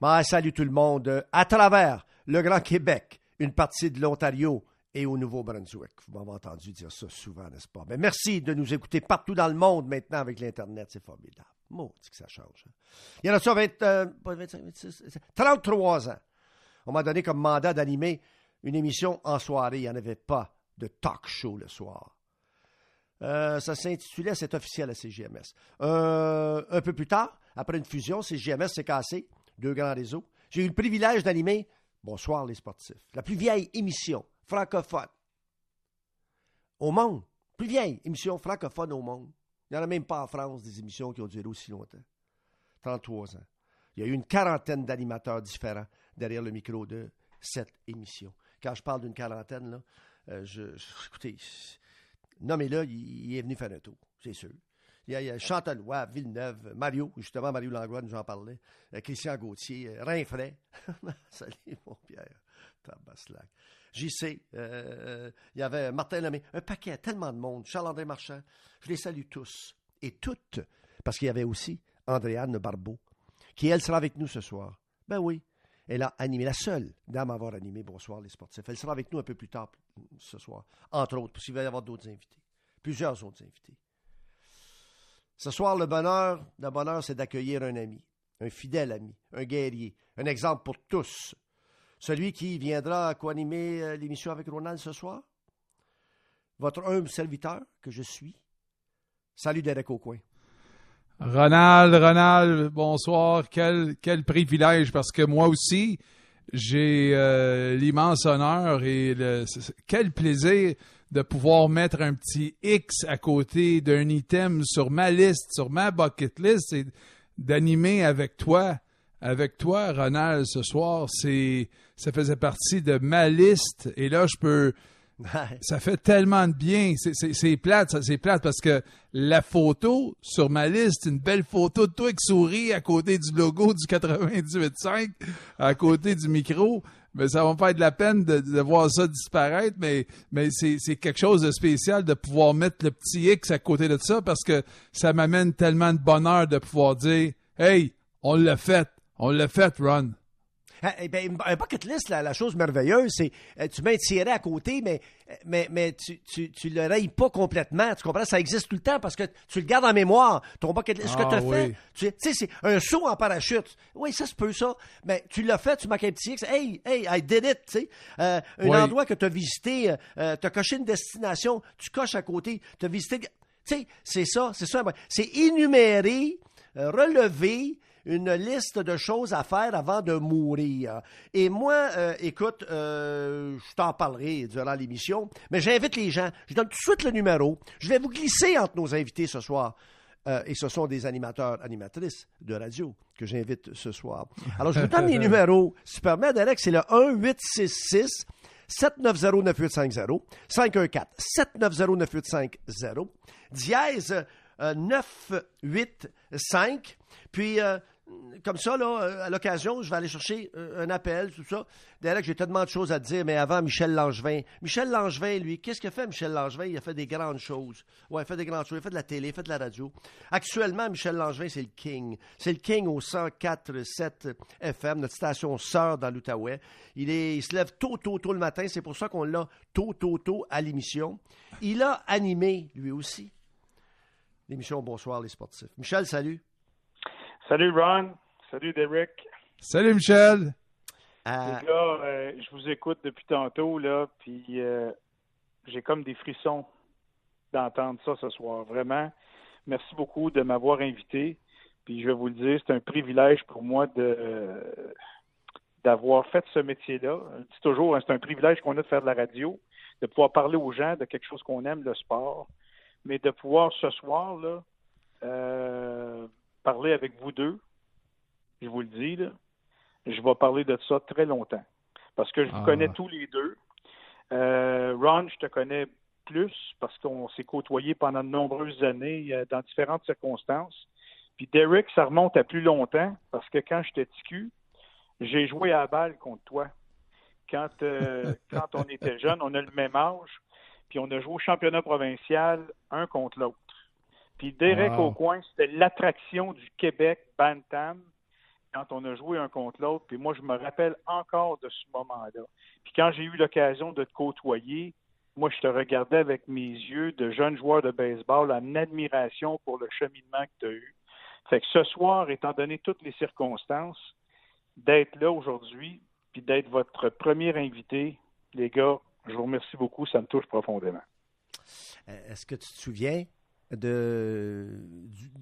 Ben, salut tout le monde à travers le Grand Québec, une partie de l'Ontario et au Nouveau-Brunswick. Vous m'avez entendu dire ça souvent, n'est-ce pas? Ben, merci de nous écouter partout dans le monde maintenant avec l'Internet. C'est formidable. Maudit que ça change. hein? Il y en a ça 20, euh, pas 25, 26, 33 ans. On m'a donné comme mandat d'animer une émission en soirée. Il n'y en avait pas de talk show le soir. Euh, ça s'intitulait C'est officiel à CGMS. Euh, un peu plus tard, après une fusion, CGMS s'est cassé, deux grands réseaux. J'ai eu le privilège d'animer Bonsoir les sportifs, la plus vieille émission francophone au monde. Plus vieille émission francophone au monde. Il n'y en a même pas en France des émissions qui ont duré aussi longtemps. 33 ans. Il y a eu une quarantaine d'animateurs différents derrière le micro de cette émission. Quand je parle d'une quarantaine, euh, je- écoutez, nommez-le, il, il est venu faire un tour, c'est sûr. Il y a, il Villeneuve, Mario, justement, Mario Langlois nous en parlait, euh, Christian Gauthier, euh, Rinfray. Salut, mon Pierre. Tabaslac. JC, euh, il y avait Martin Lemay, un paquet, tellement de monde, Charles-André Marchand. Je les salue tous et toutes, parce qu'il y avait aussi Andréane Barbeau, qui, elle, sera avec nous ce soir. Ben oui, elle a animé, la seule dame à avoir animé Bonsoir les sportifs. Elle sera avec nous un peu plus tard ce soir, entre autres, parce qu'il va y avoir d'autres invités, plusieurs autres invités. Ce soir, le bonheur, le bonheur, c'est d'accueillir un ami, un fidèle ami, un guerrier, un exemple pour tous. Celui qui viendra co-animer euh, l'émission avec Ronald ce soir? Votre humble serviteur que je suis. Salut Derek Aucoin. Ronald, Ronald, bonsoir. Quel, privilège parce que moi aussi, j'ai euh, l'immense honneur et quel plaisir de pouvoir mettre un petit X à côté d'un item sur ma liste, sur ma bucket list et d'animer avec toi, avec toi, Ronald, ce soir. C'est, ça faisait partie de ma liste et là, je peux, ça fait tellement de bien. C'est- plate, c'est plate parce que la photo sur ma liste, une belle photo de toi qui sourit à côté du logo du 98.5, à côté du micro. Mais ça va me faire de la peine de, de voir ça disparaître, mais, mais c'est quelque chose de spécial de pouvoir mettre le petit X à côté de ça parce que ça m'amène tellement de bonheur de pouvoir dire Hey, on l'a fait, on l'a fait, Ron. Ah, eh ben, un bucket list, la, la chose merveilleuse, c'est euh, tu mets un tiret à côté, mais, mais, mais tu, tu, tu le rayes pas complètement. Tu comprends? Ça existe tout le temps parce que tu le gardes en mémoire. Ton bucket list, ce que Ah, tu as oui. fait, tu tu sais, c'est un saut en parachute. Oui, ça se peut, ça. Mais tu l'as fait, tu marques un petit X. Hey, hey, I did it, tu sais. Euh, un Oui. endroit que tu as visité, euh, tu as coché une destination, tu coches à côté, tu as visité. Tu sais, c'est ça, c'est ça. C'est énumérer, euh, relever une liste de choses à faire avant de mourir. Et moi, euh, écoute, euh, je t'en parlerai durant l'émission, mais j'invite les gens. Je donne tout de suite le numéro. Je vais vous glisser entre nos invités ce soir. Euh, et ce sont des animateurs, animatrices de radio que j'invite ce soir. Alors, je vous donne les numéros. Si tu permets, Derek, c'est le 1-866 790-9850, 514-790-9850, dièse euh, 985, puis euh, comme ça, là, euh, à l'occasion, je vais aller chercher euh, un appel, tout ça. Derek, j'ai tellement de choses à dire, mais avant, Michel Langevin. Michel Langevin, lui, qu'est-ce qu'il a fait, Michel Langevin? Il a fait des grandes choses. Ouais, il a fait des grandes choses. Il a fait de la télé, il a fait de la radio. Actuellement, Michel Langevin, c'est le king. C'est le king au 104.7 FM, notre station sœur dans l'Outaouais. Il, est, il se lève tôt, tôt, tôt le matin. C'est pour ça qu'on l'a tôt, tôt, tôt à l'émission. Il a animé, lui aussi, l'émission Bonsoir les sportifs. Michel, salut. Salut Ron, salut Derek. Salut Michel. Euh, Les gars, euh, je vous écoute depuis tantôt, là, puis euh, j'ai comme des frissons d'entendre ça ce soir. Vraiment, merci beaucoup de m'avoir invité. Puis je vais vous le dire, c'est un privilège pour moi de euh, d'avoir fait ce métier-là. Je dis toujours, hein, c'est un privilège qu'on a de faire de la radio, de pouvoir parler aux gens de quelque chose qu'on aime, le sport, mais de pouvoir ce soir là euh, parler avec vous deux. Je vous le dis là, je vais parler de ça très longtemps. Parce que je vous Ah. connais tous les deux. Euh, Ron, je te connais plus parce qu'on s'est côtoyés pendant de nombreuses années euh, dans différentes circonstances. Puis Derek, ça remonte à plus longtemps parce que quand j'étais TQ, j'ai joué à la balle contre toi. Quand, euh, quand on était jeune, on a le même âge, puis on a joué au championnat provincial un contre l'autre. Puis Derek Wow. au coin, c'était l'attraction du Québec Bantam. quand on a joué un contre l'autre, puis moi, je me rappelle encore de ce moment-là. Puis quand j'ai eu l'occasion de te côtoyer, moi, je te regardais avec mes yeux de jeune joueur de baseball en admiration pour le cheminement que tu as eu. Fait que ce soir, étant donné toutes les circonstances, d'être là aujourd'hui, puis d'être votre premier invité, les gars, je vous remercie beaucoup, ça me touche profondément. Euh, est-ce que tu te souviens de,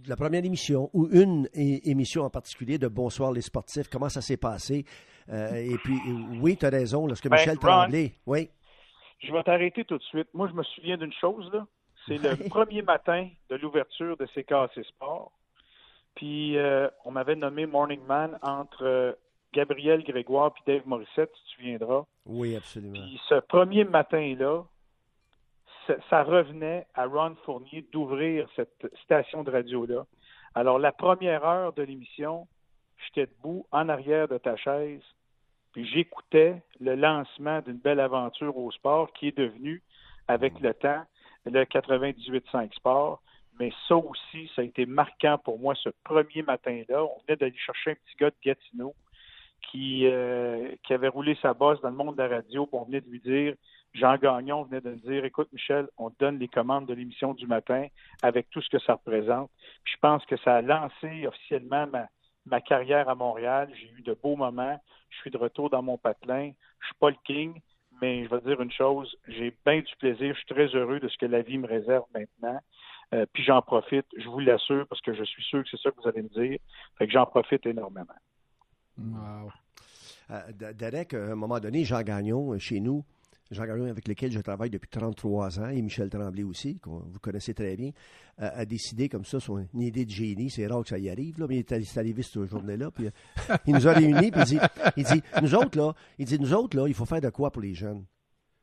la première émission ou une émission en particulier de Bonsoir les sportifs? Comment ça s'est passé? Euh, et puis, oui, tu as raison, lorsque ben, Michel Tremblay. Oui. Je vais t'arrêter tout de suite. Moi, je me souviens d'une chose, là. C'est le premier matin de l'ouverture de CKC Sport. Puis, euh, on m'avait nommé Morning Man entre Gabriel Grégoire puis Dave Morissette, tu te souviendras. Oui, absolument. Puis ce premier matin-là, ça revenait à Ron Fournier d'ouvrir cette station de radio-là. Alors, la première heure de l'émission, j'étais debout en arrière de ta chaise, puis j'écoutais le lancement d'une belle aventure au sport qui est devenu, avec le temps, le 98.5 Sport. Mais ça aussi, ça a été marquant pour moi ce premier matin-là. On venait d'aller chercher un petit gars de Gatineau qui, euh, qui avait roulé sa bosse dans le monde de la radio. on venait de lui dire, Jean Gagnon venait de me dire, écoute Michel, on donne les commandes de l'émission du matin avec tout ce que ça représente. je pense que ça a lancé officiellement ma, ma carrière à Montréal. J'ai eu de beaux moments. Je suis de retour dans mon patelin. Je suis pas le king, mais je vais dire une chose, j'ai bien du plaisir. Je suis très heureux de ce que la vie me réserve maintenant. Euh, puis j'en profite, je vous l'assure, parce que je suis sûr que c'est ça que vous allez me dire. Fait que j'en profite énormément. Wow. Euh, Derek, à un moment donné, Jean Gagnon, euh, chez nous, Jean Gagnon avec lequel je travaille depuis 33 ans, et Michel Tremblay aussi, que vous connaissez très bien, a décidé comme ça son idée de génie. C'est rare que ça y arrive, là, mais il est arrivé cette journée-là. Puis, euh, il nous a réunis, puis il dit, il dit, nous autres, là, il dit, nous autres, là, il faut faire de quoi pour les jeunes?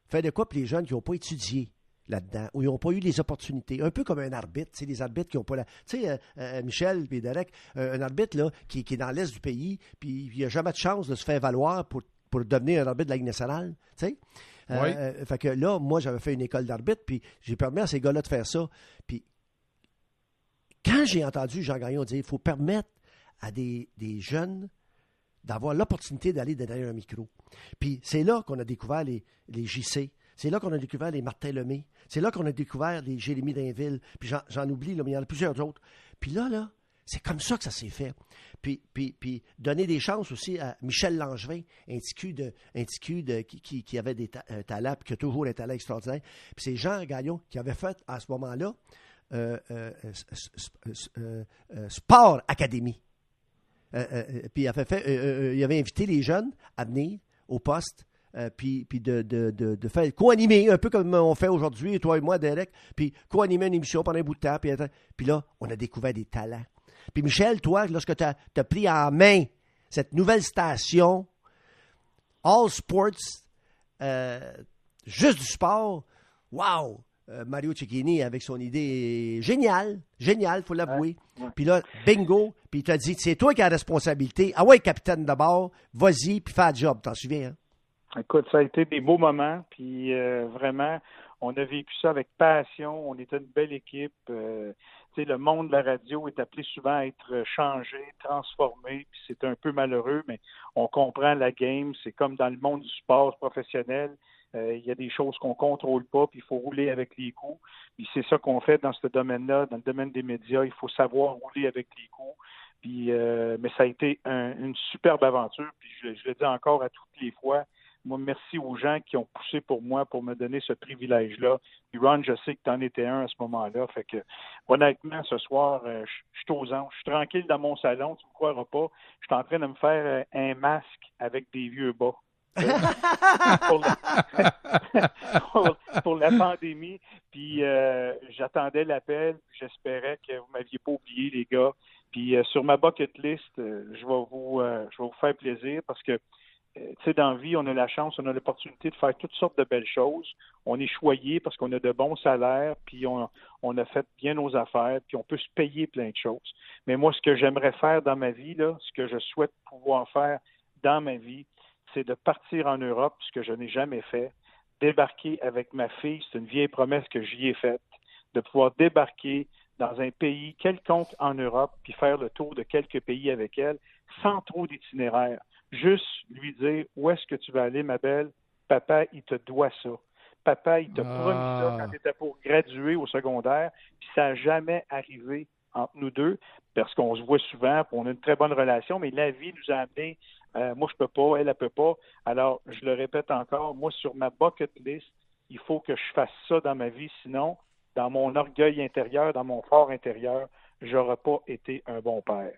Faire de quoi pour les jeunes qui n'ont pas étudié? Là-dedans, où ils n'ont pas eu les opportunités. Un peu comme un arbitre, c'est des arbitres qui n'ont pas la... Tu sais, euh, euh, Michel et Derek, un arbitre là, qui, qui est dans l'est du pays, puis il n'a jamais de chance de se faire valoir pour, pour devenir un arbitre de la Ligue nationale, tu sais. Euh, fait que là, moi, j'avais fait une école d'arbitre, puis j'ai permis à ces gars-là de faire ça. Puis quand j'ai entendu Jean Gagnon dire il faut permettre à des, des jeunes d'avoir l'opportunité d'aller derrière un micro. Puis c'est là qu'on a découvert les, les JC. C'est là qu'on a découvert les Martin Lemay. C'est là qu'on a découvert les Jérémy Dainville. Puis j'en oublie, mais il y en a plusieurs autres. Puis là, là, c'est comme ça que ça s'est fait. Puis, puis, puis, donner des chances aussi à Michel Langevin, un petit de, un de, qui, qui, avait des un talent, puis qui a toujours un talent extraordinaire. Puis c'est Jean Gagnon qui avait fait à ce moment-là euh, euh, euh, Sport Académie. puis il avait, fait, il avait invité les jeunes à venir au poste puis, puis de, de, de, de faire co-animer, un peu comme on fait aujourd'hui, toi et moi, Derek, puis co-animer une émission pendant un bout de temps. Puis, puis là, on a découvert des talents. Puis Michel, toi, lorsque tu as, pris en main cette nouvelle station, All Sports, euh, juste du sport, wow! Euh, Mario Cecchini avec son idée géniale, géniale, faut l'avouer. Puis là, bingo, puis il t'a dit, c'est toi qui as la responsabilité. Ah ouais, capitaine d'abord, vas-y, puis fais le job, t'en souviens, hein? Écoute, ça a été des beaux moments, puis euh, vraiment, on a vécu ça avec passion. On était une belle équipe le monde de la radio est appelé souvent à être changé, transformé, puis c'est un peu malheureux, mais on comprend la game. C'est comme dans le monde du sport professionnel. Euh, il y a des choses qu'on contrôle pas, puis il faut rouler avec les coups. Puis c'est ça qu'on fait dans ce domaine-là, dans le domaine des médias. Il faut savoir rouler avec les coups. Puis, euh, mais ça a été une superbe aventure. Puis je, je le dis encore à toutes les fois, moi, merci aux gens qui ont poussé pour moi pour me donner ce privilège-là. Puis Ron, je sais que tu en étais un à ce moment-là. Fait que, honnêtement, ce soir, euh, je suis aux anges. Je suis tranquille dans mon salon, tu ne me croiras pas. Je suis en train de me faire euh, un masque avec des vieux bas. pour, la, pandémie. Puis euh, j'attendais l'appel. J'espérais que vous m'aviez pas oublié, les gars. Puis sur ma bucket list, je vais vous, je vais vous faire plaisir parce que tu sais, dans la vie, on a la chance, on a l'opportunité de faire toutes sortes de belles choses. On est choyé parce qu'on a de bons salaires, puis on, a fait bien nos affaires, puis on peut se payer plein de choses. Mais moi, ce que j'aimerais faire dans ma vie, ce que je souhaite pouvoir faire dans ma vie, c'est de partir en Europe, ce que je n'ai jamais fait, débarquer avec ma fille, c'est une vieille promesse que j'y ai faite, de pouvoir débarquer dans un pays quelconque en Europe, puis faire le tour de quelques pays avec elle. sans trop d'itinéraire. Juste lui dire où est-ce que tu vas aller, ma belle? Papa, il te doit ça. Papa, il t'a promis ça Ah. quand tu étais pour graduer au secondaire, puis ça n'a jamais arrivé entre nous deux, parce qu'on se voit souvent, puis on a une très bonne relation, mais la vie nous a amené, euh, moi je peux pas, elle, elle peut pas. Alors, je le répète encore, moi sur ma bucket list, il faut que je fasse ça dans ma vie, sinon, dans mon orgueil intérieur, dans mon fort intérieur, j'aurais pas été un bon père.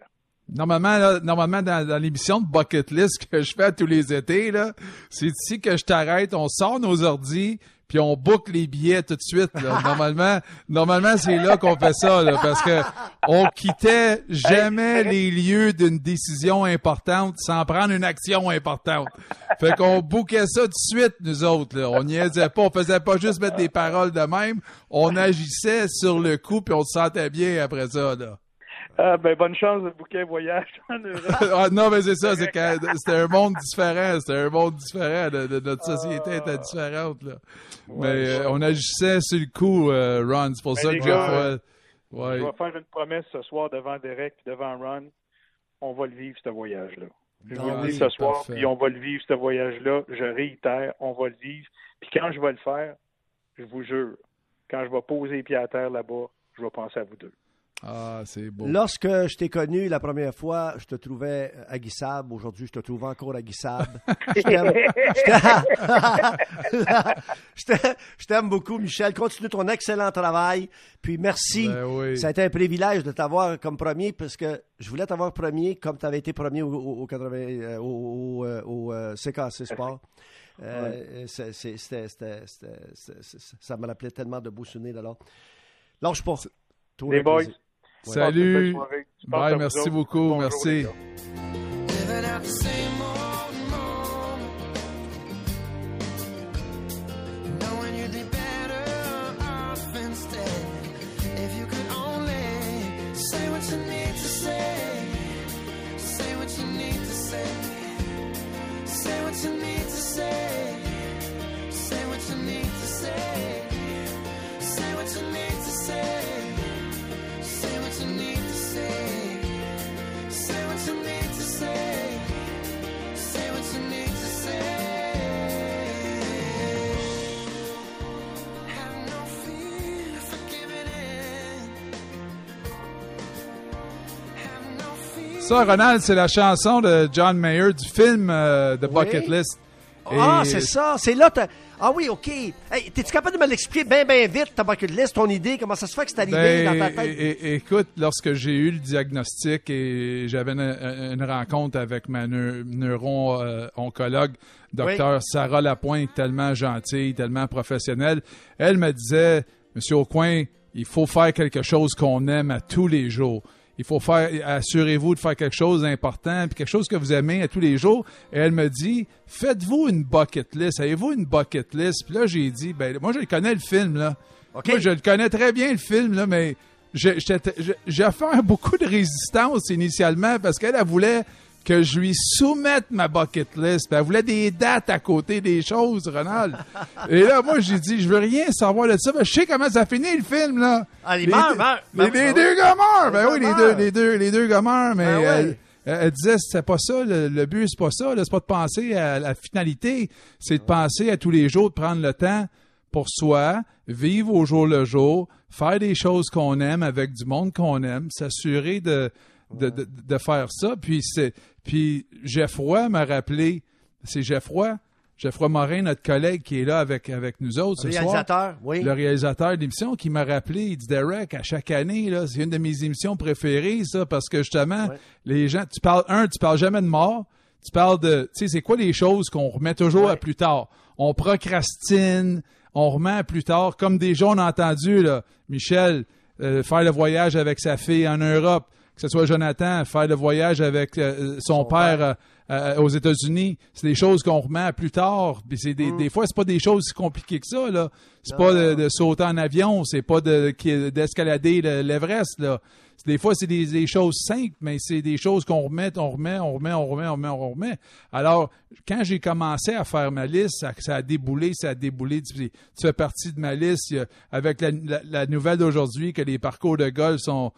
Normalement, là, normalement dans, dans l'émission de Bucket List que je fais tous les étés, là, c'est ici que je t'arrête, on sort nos ordis, puis on boucle les billets tout de suite. Là. Normalement, normalement c'est là qu'on fait ça, là, parce que on quittait jamais les lieux d'une décision importante sans prendre une action importante. Fait qu'on bouquait ça tout de suite, nous autres. Là. On niaisait pas, on faisait pas juste mettre des paroles de même, on agissait sur le coup, puis on se sentait bien après ça. Là. Ah, ben, bonne chance de bouquet voyage en Europe. ah, non, mais c'est ça, c'est c'était un monde différent, c'était un monde différent, de, de- notre société était différente, là. mais euh, on agissait sur le coup, euh, Ron, c'est pour Ben, ça que gars, pas... Ouais. Je vais faire une promesse ce soir devant Derek, devant Ron. On va le vivre, ce voyage-là. Je vous Ah, le dis c'est ce soir, puis on va le vivre, ce voyage-là. Je réitère, on va le vivre. Puis quand je vais le faire, je vous jure, quand je vais poser les pieds à terre là-bas, je vais penser à vous deux. Ah, c'est beau. Lorsque je t'ai connu la première fois, je te trouvais aguissable. Aujourd'hui, je te trouve encore aguissable. Je t'aime. Je t'aime- beaucoup, Michel. Continue ton excellent travail. Puis merci. Ben oui. Ça a été un privilège de t'avoir comme premier parce que je voulais t'avoir premier comme tu avais été premier au, au, au 80, euh, au, au, euh, au, euh, CKC Sport. Euh, c'était- ça me rappelait tellement de beaux souvenirs alors. Lâche pas. Les boys, plaisir. Salut. Bye, merci beaucoup, Bonjour, merci. Ça, Ronald, c'est la chanson de John Mayer du film euh, The Bucket Oui. List. Ah, Et- c'est ça. C'est là. Ah oui, OK. Hey, T'es-tu capable de me l'expliquer bien, bien vite, ta bucket list, ton idée? Comment ça se fait que c'est arrivé Ben, dans ta tête? é- é- écoute, lorsque j'ai eu le diagnostic et j'avais une, une rencontre avec ma neu- neuro-oncologue, docteur Sarah Lapointe, tellement gentille, tellement professionnelle, elle me disait, Monsieur Aucoin, il faut faire quelque chose qu'on aime à tous les jours. Il faut faire, assurez-vous de faire quelque chose d'important, puis quelque chose que vous aimez à tous les jours. Et elle me dit, faites-vous une bucket list. Avez-vous une bucket list? Puis là, j'ai dit, ben, moi, je connais le film, là. Moi, je le connais très bien, le film, là, mais j'ai fait beaucoup de résistance initialement parce qu'elle elle voulait que je lui soumette ma bucket list. Puis Elle voulait des dates à côté des choses, Ronald. Et là, moi, j'ai dit, je veux rien savoir de ça. mais je sais comment ça finit, le film, là. Ah, Les meurt, deux- meurt. Les, Ben les ben deux gars meurent. Ben oui, deux les deux, les deux, les deux gars meurent, mais Ben elle, disait, c'est pas ça, le, le but, c'est pas ça, c'est pas de penser à la finalité, c'est de penser à tous les jours, de prendre le temps pour soi, vivre au jour le jour, faire des choses qu'on aime avec du monde qu'on aime, s'assurer de, de, de, de faire ça. Puis c'est puis Geoffroy m'a rappelé, c'est Geoffroy, Geoffroy Morin, notre collègue qui est là avec, avec nous autres ce soir Réalisateur, oui. le réalisateur de l'émission qui m'a rappelé, il dit Derek, à chaque année, là, c'est une de mes émissions préférées, ça, parce que justement, les gens, tu parles, un, tu parles jamais de mort, tu parles de, tu sais, c'est quoi les choses qu'on remet toujours à plus tard? On procrastine, on remet à plus tard, comme des gens on a entendu, là, Michel, euh, faire le voyage avec sa fille en Europe, que ce soit Jonathan, faire le voyage avec euh, son, Son père, père. euh, euh, aux États-Unis, c'est des choses qu'on remet à plus tard. Puis c'est des, des fois, c'est pas des choses si compliquées que ça. Là, c'est Mm. Pas de, de sauter en avion, c'est pas de d'escalader le- l'Everest. Là, Des fois, c'est des, des choses simples, mais c'est des choses qu'on remet, on remet, on remet, on remet, on remet, on remet. Alors, quand j'ai commencé à faire ma liste, ça, ça a déboulé, ça a déboulé. Tu, fais partie de ma liste. Avec la, la- la nouvelle d'aujourd'hui que les parcours de golf sont,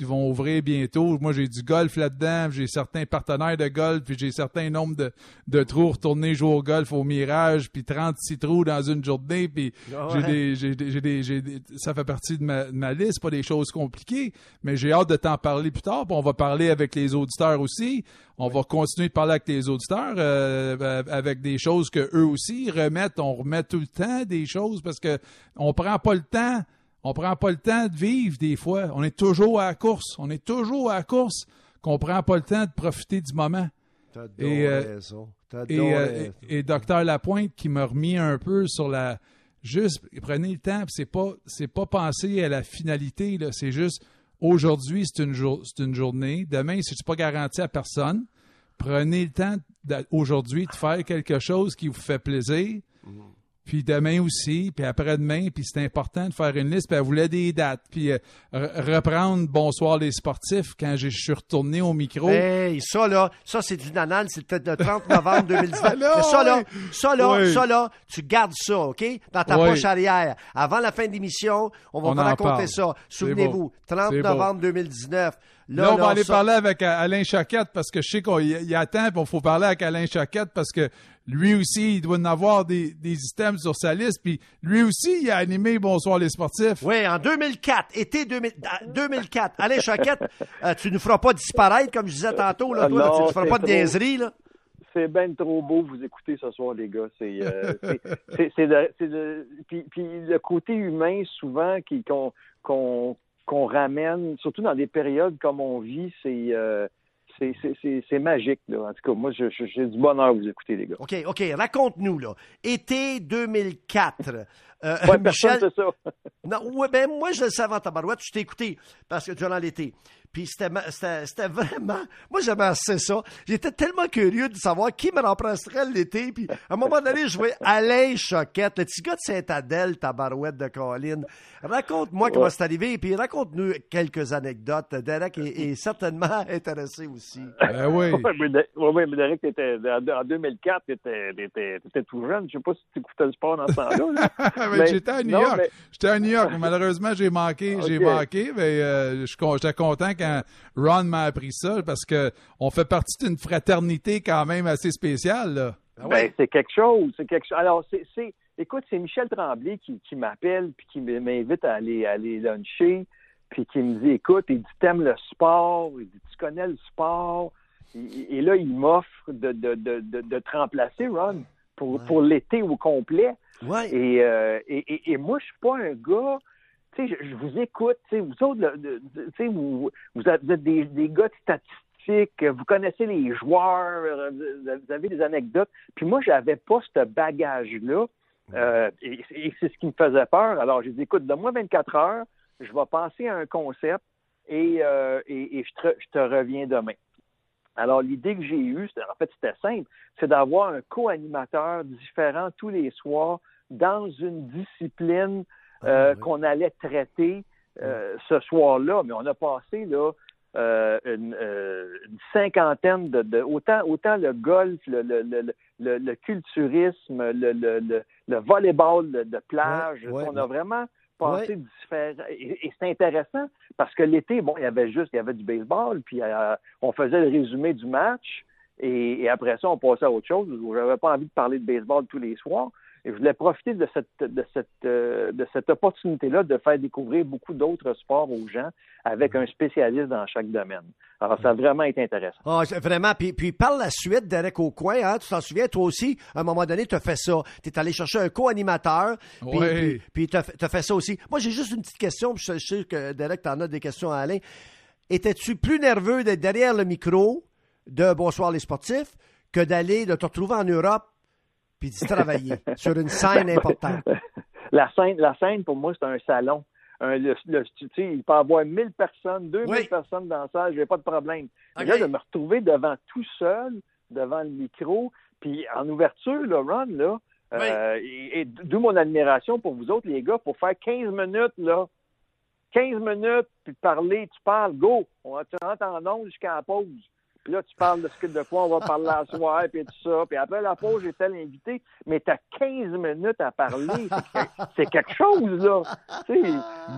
vont ouvrir bientôt. Moi, j'ai du golf là-dedans. J'ai certains partenaires de golf, puis j'ai certains nombres de, de trous retournés jouer au golf au Mirage, puis 36 trous dans une journée, puis Ah j'ai ouais. des, j'ai des- j'ai des- j'ai des- ça fait partie de ma, de ma liste, pas des choses compliquées, mais j'ai hâte de t'en parler plus tard, puis on va parler avec les auditeurs aussi. On va continuer de parler avec les auditeurs euh, avec des choses que eux aussi remettent. On remet tout le temps des choses parce que on prend pas le temps. On prend pas le temps de vivre des fois. On est toujours à la course. On est toujours à la course qu'on prend pas le temps de profiter du moment. T'as Et, euh, Et, euh, raison. et, et Docteur Lapointe qui m'a remis un peu sur la juste prenez le temps, c'est pas c'est pas penser à la finalité là, c'est juste aujourd'hui c'est une jour une journée, demain c'est pas garanti à personne. Prenez le temps aujourd'hui de faire quelque chose qui vous fait plaisir. Puis demain aussi, puis après-demain, puis c'est important de faire une liste, puis elle voulait des dates, puis euh, re- reprendre Bonsoir les sportifs quand je suis retourné au micro. Hey, ça là, ça c'est du nanane, c'est peut-être le 30 novembre 2019. Ah, Mais ça là, oui. ça là, Oui. ça là, tu gardes ça, OK? Dans ta Oui. poche arrière. Avant la fin de l'émission, on va On vous raconter ça. Souvenez-vous, 30 C'est beau. novembre 2019. Là, on va aller ça- parler avec Alain Choquette parce que je sais qu'il y a attend, puis il faut parler avec Alain Choquette parce que lui aussi, il doit en avoir des, des items sur sa liste, puis lui aussi, il a animé Bonsoir les sportifs. Oui, en 2004, été 2000 ah, 2004. Alain Choquette, euh, tu nous feras pas disparaître, comme je disais tantôt, là, Ah toi, là, tu ne feras pas de niaiserie, là. C'est ben trop beau vous écouter ce soir, les gars. C'est euh, c'est- c'est- c'est de- c'est de- puis, puis le côté humain souvent qui qu'on qu'on qu'on ramène, surtout dans des périodes comme on vit, c'est euh, c'est magique. Là. En tout cas, moi, j'ai du bonheur à vous écouter, les gars. OK, OK, raconte-nous, là. Été 2004. Euh, Ouais, Michel, personne ça. Non, ouais, ben moi je le savais en tabarouette, je t'ai écouté parce que durant l'été. Puis c'était ma- c'était c'était vraiment moi j'aimais assez ça. J'étais tellement curieux de savoir qui me remplacerait l'été puis à un moment donné je voyais Alain Choquette, le petit gars de Saint-Adèle, tabarouette de Colline. Raconte-moi comment c'est arrivé puis raconte-nous quelques anecdotes. Derek est, est certainement intéressé aussi. Ben oui. Ouais, mais, Derek, t'étais- en, en 2004, tu étais, tout jeune. Je sais pas si tu écoutais le sport dans ce temps-là. Mais- j'étais à New non, York. mais- J'étais à New York. Malheureusement, j'ai manqué. J'ai manqué, mais euh, je suis con- j'étais content quand Ron m'a appris ça parce que on fait partie d'une fraternité quand même assez spéciale. Là. Ah Ben, c'est quelque chose. C'est quelque chose. Alors, c'est, c'est- écoute, c'est Michel Tremblay qui, qui m'appelle puis qui m'invite à aller, à aller luncher, puis qui me dit, écoute, il dit, t'aimes le sport, il dit, tu connais le sport. Et, et là, il m'offre de, de, de, de, de te remplacer, Ron, pour, Ouais. pour l'été au complet. Ouais. Et, euh, et, et, et moi, je suis pas un gars. Tu sais, je, je vous écoute. Tu sais, vous autres, vous, vous êtes des, des gars de statistiques. Vous connaissez les joueurs. euh, Vous avez des anecdotes. Puis moi, j'avais pas ce bagage-là. Euh, et et c'est ce qui me faisait peur. Alors, j'ai dit, écoute, donne-moi 24 heures. Je vais penser à un concept et, euh, et, et je, te, je te reviens demain. Alors, l'idée que j'ai eue, c'était- en fait, c'était simple, c'est d'avoir un co-animateur différent tous les soirs dans une discipline Ah, oui. qu'on allait traiter euh, ce soir-là. Mais on a passé là euh, une, euh, une cinquantaine de, de- autant autant le golf, le, le, le, le, le culturisme, le, le, le, le volleyball de, de plage. Ouais, ouais, on a ouais. vraiment passé différents. Et, et c'est intéressant parce que l'été, bon, il y avait juste, il y avait du baseball, puis euh, on faisait le résumé du match. Et, et après ça, on passait à autre chose. J'avais pas envie de parler de baseball tous les soirs. Et je voulais profiter de cette, de cette, euh, de cette opportunité-là de faire découvrir beaucoup d'autres sports aux gens avec un spécialiste dans chaque domaine. Alors, ça a vraiment été intéressant. Ah, vraiment. Puis, puis par la suite, Derek Aucoin, hein, tu t'en souviens, toi aussi, à un moment donné, tu as fait ça. Tu es allé chercher un co-animateur. Puis, Oui. puis, puis tu as, fait ça aussi. Moi, j'ai juste une petite question. puis Je je sais que Derek, tu en as des questions à Alain. Étais-tu plus nerveux d'être derrière le micro de Bonsoir les sportifs que d'aller, de te retrouver en Europe puis d'y travailler sur une scène importante? La scène, la scène pour moi, c'est un salon. Un, le, le- tu sais, il peut y avoir 1000 personnes, 2000 Oui. personnes dans la salle, j'ai pas de problème. Mais Ok. là, de me retrouver devant tout seul, devant le micro, puis en ouverture, là, Ron, là, euh, et, et d'où mon admiration pour vous autres, les gars, pour faire 15 minutes, là, 15 minutes, puis parler, tu parles, go. On, rentres en onde jusqu'à la pause. Puis là, tu parles de ce que de quoi on va parler la soirée, puis tout ça. Puis après la pause, j'ai tel invité, mais tu as 15 minutes à parler. C'est que- C'est quelque chose, là. Tu sais,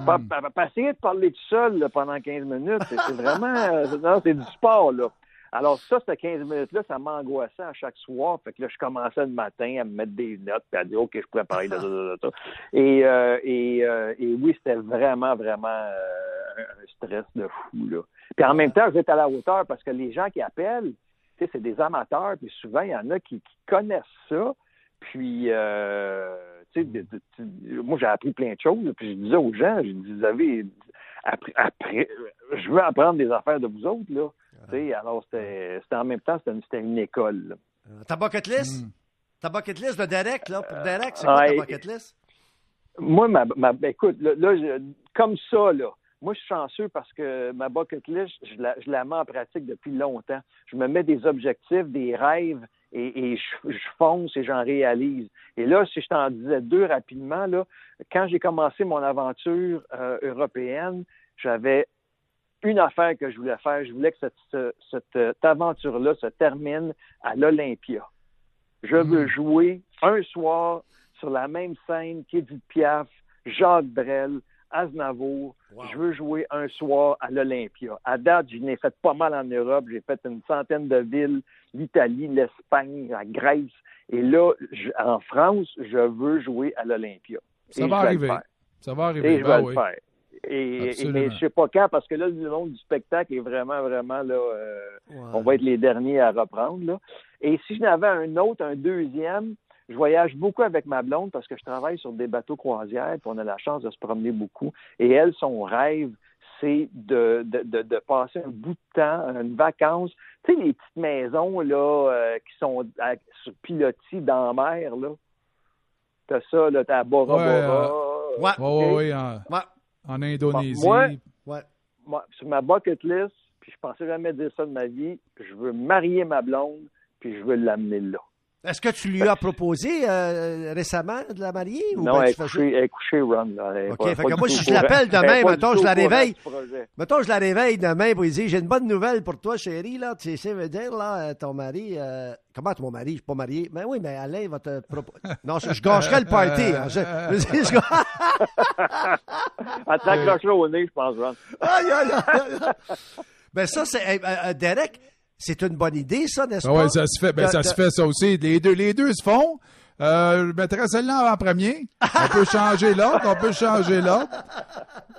pas, pas- pas essayer de parler tout seul là, pendant 15 minutes, c'est vraiment... non, c'est du sport, là. Alors ça, ces 15 minutes-là, ça m'angoissait à chaque soir. Fait que là, je commençais le matin à me mettre des notes, puis à dire, OK, je pourrais parler de ça, de ça, de ça. Et, euh, et, euh, et oui, c'était vraiment, vraiment euh, un stress de fou, là. Puis en même temps, je vais être à la hauteur parce que les gens qui appellent, tu sais, c'est des amateurs, puis souvent, il y en a qui, qui connaissent ça. Puis, euh, tu sais, de- de- de- moi, j'ai appris plein de choses. Puis, je disais aux gens, je dis, vous avez appris, après, je veux apprendre des affaires de vous autres, là. Tu sais, alors, c'était en même temps, c'était une, école. Euh, Ta bucket list? Mm. Ta bucket list de Derek, là, pour Derek, c'est quoi ta bucket list? Moi, ma, ma- ben, écoute, là, là, je- comme ça, là, moi, je suis chanceux parce que ma bucket list, je la, je la mets en pratique depuis longtemps. Je me mets des objectifs, des rêves, et, et je, je fonce et j'en réalise. Et là, si je t'en disais deux rapidement, là, quand j'ai commencé mon aventure euh, européenne, j'avais une affaire que je voulais faire. Je voulais que cette, ce- cette, euh, aventure-là se termine à l'Olympia. Je veux jouer un soir sur la même scène qu'Edith Piaf, Jacques Brel, Aznavour. Je veux jouer un soir à l'Olympia. À date, je n'ai fait pas mal en Europe. J'ai fait une centaine de villes, l'Italie, l'Espagne, la Grèce. Et là, je- en France, je veux jouer à l'Olympia. Ça Et va je arriver. Ça va Et arriver. je Ben vais oui. le faire. Et, et- je sais pas quand, parce que là, le monde du spectacle est vraiment, vraiment là. euh, on va être les derniers à reprendre. Là. Et si je n'avais un autre, un deuxième, je voyage beaucoup avec ma blonde parce que je travaille sur des bateaux croisières, puis on a la chance de se promener beaucoup. Et elle, son rêve, c'est de, de, de, de passer un bout de temps, une vacance. Tu sais, les petites maisons là, euh, qui sont à- sur pilotis dans la mer, là. T'as ça, là, t'as Bora Ouais, Bora. Ouais. Ouais, ouais, ouais, en, Ouais. en Indonésie. Moi- Ouais. moi, sur ma bucket list, puis je pensais jamais dire ça de ma vie, je veux marier ma blonde, puis je veux l'amener là. Est-ce que tu lui as proposé euh, récemment de la marier? Ou non, ben, elle est couchée, elle est couchée, Ron. Là. Elle est OK, pas- fait que moi, si je l'appelle demain, mettons, je la réveille. Mettons, je la réveille demain pour lui dire J'ai une bonne nouvelle pour toi, chérie. Là. Tu sais, ça veut dire, là, euh, ton mari. euh, Comment ton mari Je suis pas marié? Ben oui, mais Alain va te proposer. Non, je, je gâcherais le party. hein. Je, je- je- Elle t'accrochera au nez, je pense, Ron. Aïe, aïe, aïe, aïe. Ben ça, c'est. euh, euh, Derek, c'est une bonne idée, ça, n'est-ce Ah pas? ouais, ça se fait. Ben, ça se fait, ça aussi. Les deux, les deux se font. Euh, je mettrais celle-là en premier. On peut changer l'autre, on peut changer l'autre.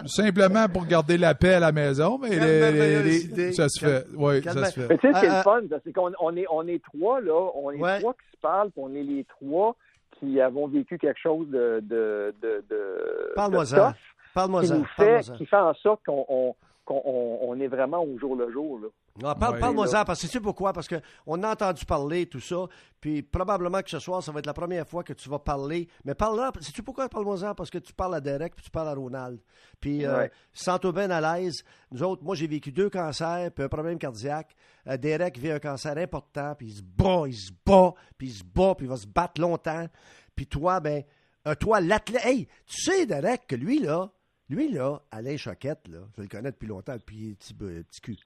Simplement pour garder la paix à la maison, mais les- ça se fait. Oui, ça se Mais fait. tu sais, ce qui est Euh, le fun, c'est qu'on on est, on est trois, là. On est Ouais. trois qui se parlent, puis on est les trois qui avons vécu quelque chose de. de, de, de Parle-moi-en. tough, qui fait, Parle-moi-en. qui fait en sorte qu'on on, qu'on- on- on est vraiment au jour le jour, là. Non, parle, Ouais. Parle-moi-en, parce que sais-tu pourquoi? Parce qu'on a entendu parler, tout ça, puis probablement que ce soir, ça va être la première fois que tu vas parler. Mais parle-en, sais-tu pourquoi? Parle-moi-en, parce que tu parles à Derek, puis tu parles à Ronald. Puis, euh, Ouais. sens-toi bien à l'aise. Nous autres, moi, j'ai vécu deux cancers, puis un problème cardiaque. Euh, Derek vit un cancer important, puis il se bat, il se bat, puis il se bat, puis il va se battre longtemps. Puis toi, ben, euh, toi, l'athlète... Hey, tu sais, Derek, que lui, là, lui, là, Alain Choquette, là, je le connais depuis longtemps, depuis petit, petit cul.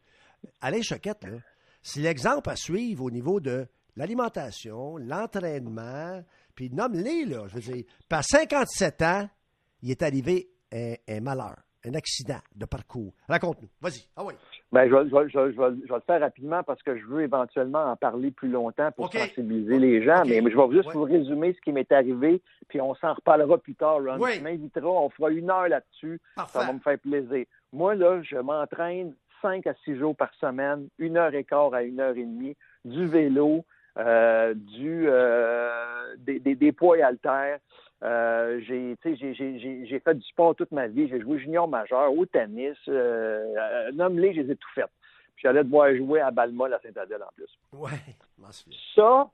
Alain Choquette, là, c'est l'exemple à suivre au niveau de l'alimentation, l'entraînement, puis nomme-les, là. Je veux dire, à 57 ans, il est arrivé un, un malheur, un accident de parcours. Raconte-nous. Vas-y. Ah oui. Ben, je, vais, je, je, je vais- le faire rapidement parce que je veux éventuellement en parler plus longtemps pour sensibiliser les gens. Mais je vais juste Ouais. vous résumer ce qui m'est arrivé, puis on s'en reparlera plus tard, Ron. Oui. Tu m'inviteras, on fera une heure là-dessus. Ça Parfait. va me faire plaisir. Moi, là, je m'entraîne cinq à six jours par semaine, une heure et quart à une heure et demie, du vélo, euh, du euh, des, des, des poids et haltères. Euh, j'ai, fait du sport toute ma vie. J'ai joué junior majeur, au tennis. Euh, nomme-les, je les ai tout faites. Puis j'allais devoir jouer à Balmol à Saint-Adèle en plus. Ouais. Ça,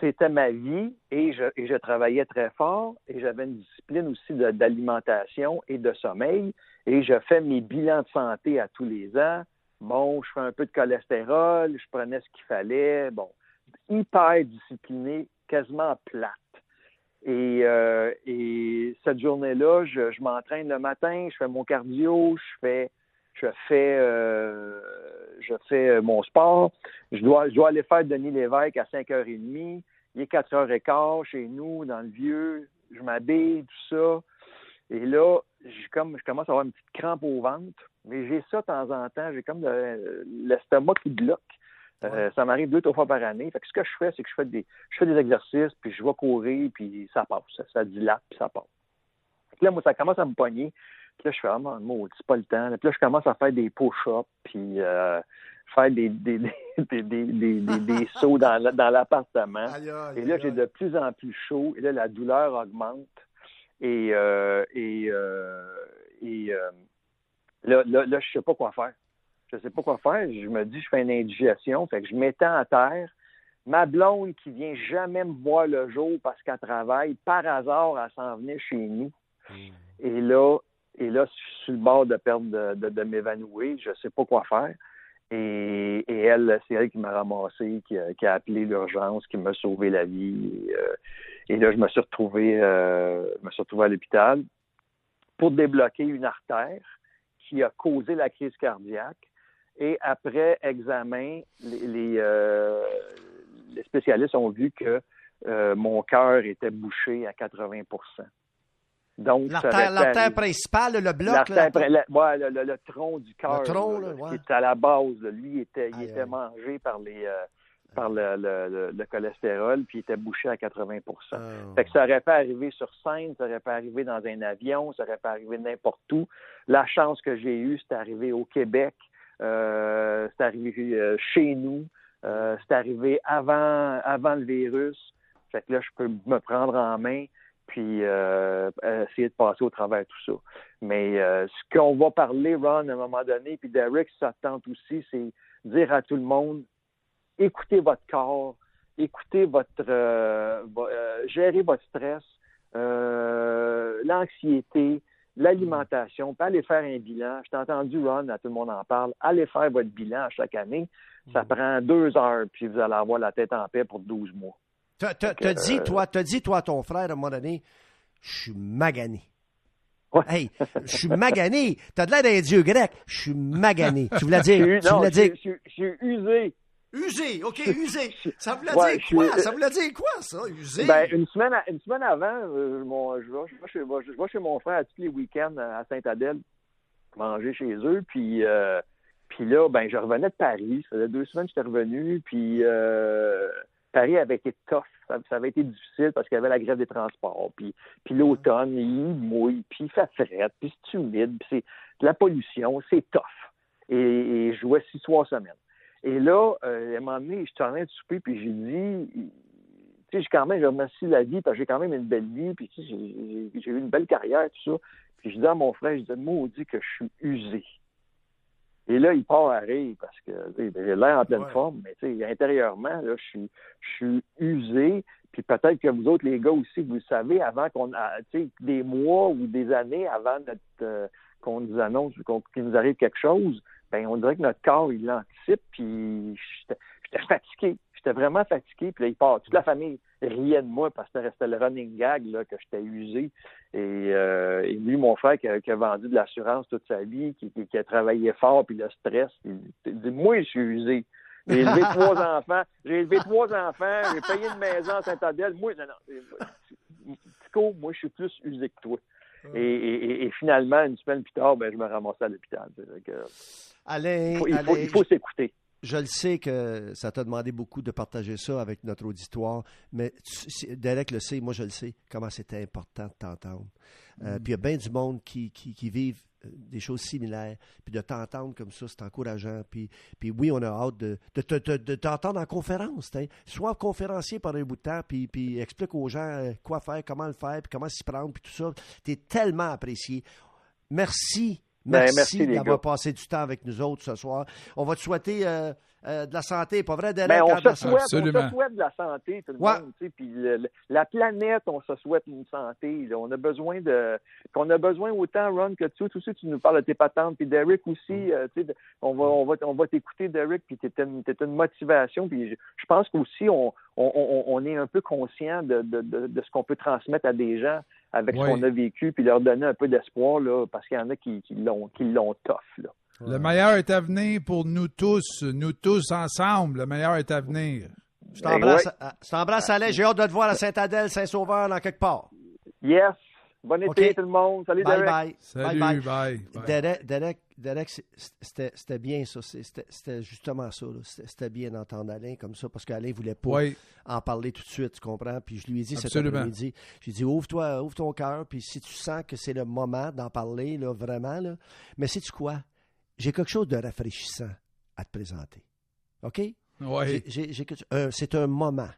c'était ma vie et je, et je travaillais très fort et j'avais une discipline aussi d'alimentation et de sommeil et je fais mes bilans de santé à tous les ans. Bon, je fais un peu de cholestérol, je prenais ce qu'il fallait. Bon, hyper discipliné, quasiment plate. Et, euh, et cette journée-là, je, je m'entraîne le matin, je fais mon cardio, je fais je fais euh, je fais mon sport. Je dois, je dois aller faire Denis Lévesque à 5h30. Il est 4h15 chez nous, dans le vieux. Je m'habille, tout ça. Et là, je, comme, je commence à avoir une petite crampe au ventre. Mais j'ai ça de temps en temps. J'ai comme le- l'estomac qui bloque. Euh, ça m'arrive deux, trois fois par année. Fait que ce que je fais, c'est que je fais des, je fais des exercices, puis je vais courir, puis ça passe. Ça, ça dilate, puis ça passe. Que là, moi, ça commence à me pogner. Puis là, je fais, ah, mon maudit, c'est pas le temps. Puis là, je commence à faire des push-ups, puis euh, faire des, sauts dans, dans l'appartement. Et là, j'ai de plus en plus chaud. Et là, la douleur augmente. Et, euh, et, euh, et euh, là, là, là, je sais pas quoi faire. Je sais pas quoi faire. Je me dis, je fais une indigestion. Fait que je m'étends à terre. Ma blonde qui vient jamais me voir le jour parce qu'elle travaille, par hasard, elle s'en venait chez nous. Et là, et là, je suis sur le bord de perdre de, de, de m'évanouir. Je sais pas quoi faire. Et, et elle, c'est elle qui m'a ramassé, qui a, qui a appelé l'urgence, qui m'a sauvé la vie. Et, euh, là, je me suis retrouvé, euh, me suis retrouvé à l'hôpital pour débloquer une artère qui a causé la crise cardiaque. Et après examen, les, les, euh, les spécialistes ont vu que euh, mon cœur était bouché à 80 Donc, L'artère, principale, le bloc. L'artère là, près- la- ouais, le, le- le tronc du cœur. Le tronc, là, là, ouais. Qui est à la base. là. Lui, il était, il était mangé par les euh, par le, le- le- le cholestérol, puis il était bouché à 80 Ah. Fait que ça aurait pas arrivé sur scène, ça aurait pas arrivé dans un avion, ça aurait pas arrivé n'importe où. La chance que j'ai eue, c'est arrivé au Québec, euh, c'est arrivé euh, chez nous, euh, c'est arrivé avant, avant le virus. Fait que là, je peux me prendre en main puis euh, essayer de passer au travers de tout ça. Mais euh, ce qu'on va parler, Ron, à un moment donné, puis Derek, ça tente aussi, c'est dire à tout le monde, écoutez votre corps, écoutez votre, euh, vo- euh, gérez votre stress, euh, l'anxiété, l'alimentation, puis allez faire un bilan. Je t'ai entendu, Ron, à tout le monde en parle. Allez faire votre bilan chaque année. Ça prend deux heures, puis vous allez avoir la tête en paix pour 12 mois. T'as, dit, toi, t'as dit, toi, à ton frère, à un moment donné, je suis magané. Ouais. Hey, je suis magané. T'as de l'air d'un dieu grec. Je suis magané. Tu voulais dire, tu voulais dire, suis- je suis usé. usé. OK, usé. Ça voulait Ouais, dire quoi? suis- Ça voulait dire quoi, ça, usé? Ben, une semaine, à- une semaine avant, euh, mon- je, vais, je, vais chez, je vais chez mon frère à tous les week-ends à Saint-Adèle manger chez eux. Puis, euh, puis là, ben, je revenais de Paris. Ça faisait deux semaines que j'étais revenu. Puis euh, Paris avait été tough. Ça, avait été difficile parce qu'il y avait la grève des transports. Puis, puis l'automne, il mouille, puis il fait frette, puis c'est humide, puis c'est la pollution. C'est tough. Et, et je jouais six soirs semaine. Et là, euh, à un moment donné, je suis en train de souper, puis j'ai dit, tu sais, quand même, je remercie la vie, parce que j'ai quand même une belle vie, puis tu sais, j'ai eu une belle carrière, tout ça. Puis je dis à mon frère, je dis, maudit que je suis usé. Et là, il part à rire parce que j'ai l'air en pleine Ouais. forme, mais tu sais, intérieurement, là, je suis, je suis usé. Puis peut-être que vous autres, les gars aussi, vous le savez, avant qu'on a, tu sais, des mois ou des années avant notre, euh, qu'on nous annonce qu'on- qu'il nous arrive quelque chose, ben on dirait que notre corps, il l'anticipe, puis j'étais j'étais fatigué. J'étais vraiment fatigué, puis là, il part. Toute la famille riait de moi parce que c'était le running gag, là, que j'étais usé. Et, euh, et lui, mon frère, qui a, qui a vendu de l'assurance toute sa vie, qui, qui- qui a travaillé fort, puis le stress, il, dit, moi, je suis usé. J'ai élevé trois enfants. J'ai élevé trois enfants. J'ai payé une maison à Saint-Adèle. Moi, non, non. Tico, moi, je suis plus usé que toi. Et, et- finalement, une semaine plus tard, ben, je me ramassais à l'hôpital. Fait que, Alain, il faut, il faut, Alain, il faut s'écouter. Je le sais que ça t'a demandé beaucoup de partager ça avec notre auditoire, mais tu- Derek le sait, moi je le sais, comment c'était important de t'entendre. Euh, Puis il y a bien du monde qui, qui, qui vivent euh, des choses similaires, puis de t'entendre comme ça, c'est encourageant. Puis, puis oui, on a hâte de, de, de- de t'entendre en conférence. t'sais. Sois conférencier pendant un bout de temps, puis, puis explique aux gens euh, quoi faire, comment le faire, puis comment s'y prendre, puis tout ça. Tu es tellement apprécié. Merci Ben, Merci, merci, les d'avoir passé du temps avec nous autres ce soir. On va te souhaiter euh, euh, de la santé, pas vrai, Derek? Ben, on, hein, de la se santé? souhaite, on se souhaite de la santé, tout le Ouais. monde. tu sais, Puis le- le- la planète, on se souhaite une santé. là. On a besoin de. qu'on a besoin autant, Ron, que tu. Tout ça, tu nous parles de tes patentes. Puis Derek aussi, Mm. euh, tu sais, de- on va, on va, on va t'écouter, Derek, puis t'es une, t'es une motivation. Puis je, je pense qu'aussi, on, on, on, on est un peu conscient de, de, de, de ce qu'on peut transmettre à des gens avec Oui. ce qu'on a vécu, puis leur donner un peu d'espoir, là, parce qu'il y en a qui, qui l'ont qui l'ont tough, là. Le meilleur est à venir pour nous tous, nous tous ensemble. Le meilleur est à venir. Je t'embrasse, Ouais. euh, je t'embrasse, Alain. J'ai hâte de te voir à Saint-Adèle, Saint-Sauveur, dans quelque part. Yes! Bon été, tout le monde. Salut, Bye Derek. bye. Salut, Bye bye. bye. bye. Derek, Derek, Derek, c'était bien ça. C'était justement ça. C'était bien d'entendre Alain comme ça parce qu'Alain voulait pas Oui, en parler tout de suite, tu comprends? Puis je lui ai dit cet après-midi, j'ai dit ouvre-toi, ouvre ton cœur, puis si tu sens que c'est le moment d'en parler, là, vraiment, là, mais sais-tu quoi? J'ai quelque chose de rafraîchissant à te présenter. OK? oui. C'est un moment.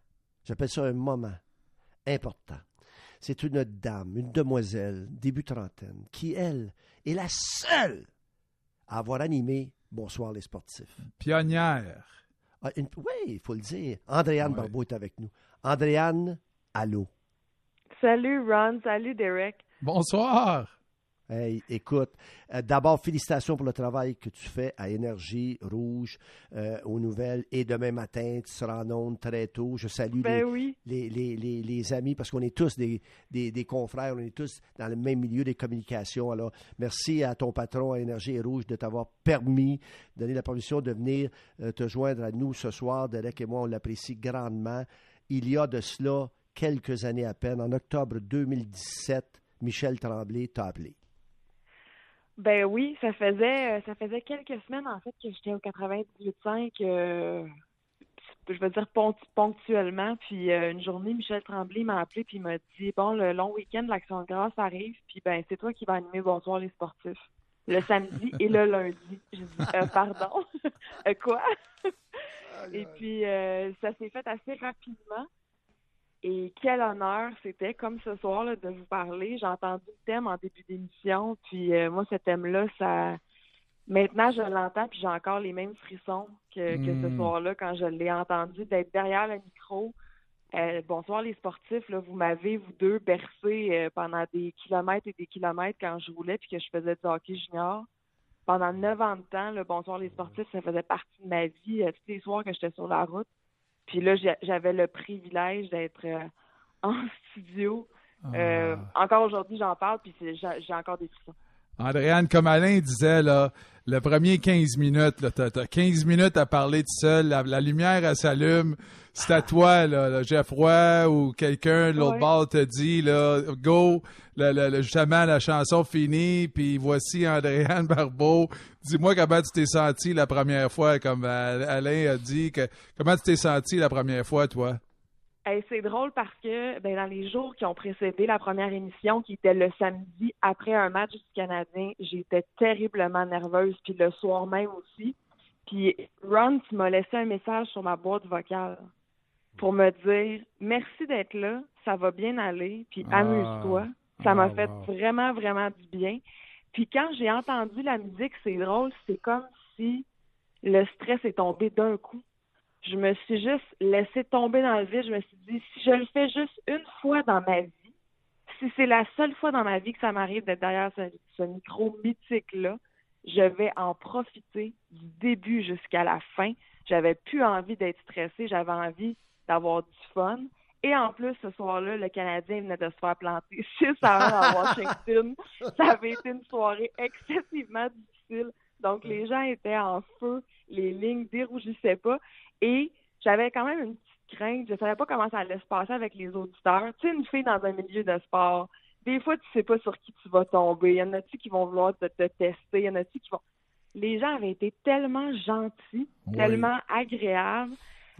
J'appelle ça un moment important. C'est une dame, une demoiselle, début trentaine, qui, elle, est la seule à avoir animé Bonsoir les sportifs. Pionnière. Ah, une- oui, il faut le dire. Andréane Ouais. Barbeau est avec nous. Andréane, allô? Salut Ron, salut Derek. Bonsoir. Hey, écoute, euh, d'abord, félicitations pour le travail que tu fais à Énergie Rouge, euh, aux nouvelles. Et demain matin, tu seras en ondes très tôt. Je salue les, Ben oui. les, les, les, les amis parce qu'on est tous des, des, des confrères, on est tous dans le même milieu des communications. Alors, merci à ton patron à Énergie Rouge de t'avoir permis, donné la permission de venir euh, te joindre à nous ce soir. Derek et moi, on l'apprécie grandement. Il y a de cela quelques années à peine, en octobre 2017, Michel Tremblay t'a appelé. Ben oui, ça faisait euh, ça faisait quelques semaines en fait que j'étais au 98.5 euh, je veux dire ponctuellement puis euh, une journée Michel Tremblay m'a appelé puis il m'a dit bon le long week-end l'Action de grâce arrive puis ben c'est toi qui vas animer Bonsoir les sportifs le samedi et le lundi. J'ai dit euh, pardon? Quoi Et puis ça s'est fait assez rapidement. Et quel honneur c'était, comme ce soir, là, de vous parler. J'ai entendu le thème en début d'émission, puis euh, moi, ce thème-là, ça... Maintenant, je l'entends, puis j'ai encore les mêmes frissons que, que ce Mm. soir-là quand je l'ai entendu, d'être derrière le micro. Euh, bonsoir les sportifs, là, vous m'avez, vous deux, bercé euh, pendant des kilomètres et des kilomètres quand je roulais puis que je faisais du hockey junior. Pendant neuf ans de temps, le Bonsoir les sportifs, ça faisait partie de ma vie, euh, tous les soirs que j'étais sur la route. Puis là, j'avais le privilège d'être euh, en studio. Euh, Ah. Encore aujourd'hui, j'en parle, puis j'ai encore des frissons. Andréane, comme Alain disait, là, le premier 15 minutes, là, t'as, t'as 15 minutes à parler tout seul, la, la lumière, elle s'allume, c'est à toi, là, là, ou quelqu'un de l'autre Ouais. bord te dit, là, go, justement, la chanson finie, puis voici Andréane Barbeau. Dis-moi comment tu t'es senti la première fois, comme Alain a dit, que, comment tu t'es senti la première fois, toi? Hey, c'est drôle parce que ben, dans les jours qui ont précédé la première émission, qui était le samedi après un match du Canadien, j'étais terriblement nerveuse, puis le soir même aussi. Puis Ron, tu m'as laissé un message sur ma boîte vocale pour me dire merci d'être là, ça va bien aller, puis Ah. amuse-toi. Ça m'a Ah, fait wow. vraiment, vraiment du bien. Puis quand j'ai entendu la musique, c'est drôle, c'est comme si le stress est tombé d'un coup je me suis juste laissé tomber dans le vide. Je me suis dit, si je le fais juste une fois dans ma vie, si c'est la seule fois dans ma vie que ça m'arrive d'être derrière ce, ce micro mythique-là, je vais en profiter du début jusqu'à la fin. J'avais plus envie d'être stressée, j'avais envie d'avoir du fun. Et en plus, ce soir-là, le Canadien venait de se faire planter 6 à 1 à Washington. Ça avait été une soirée excessivement difficile. Donc, les gens étaient en feu, les lignes dérougissaient pas. Et j'avais quand même une petite crainte. Je savais pas comment ça allait se passer avec les auditeurs. Tu sais, une fille dans un milieu de sport, des fois, tu sais pas sur qui tu vas tomber. Il y en a-tu qui vont vouloir te, te tester? Il y en a-tu qui vont... Les gens avaient été tellement gentils, Oui. tellement agréables,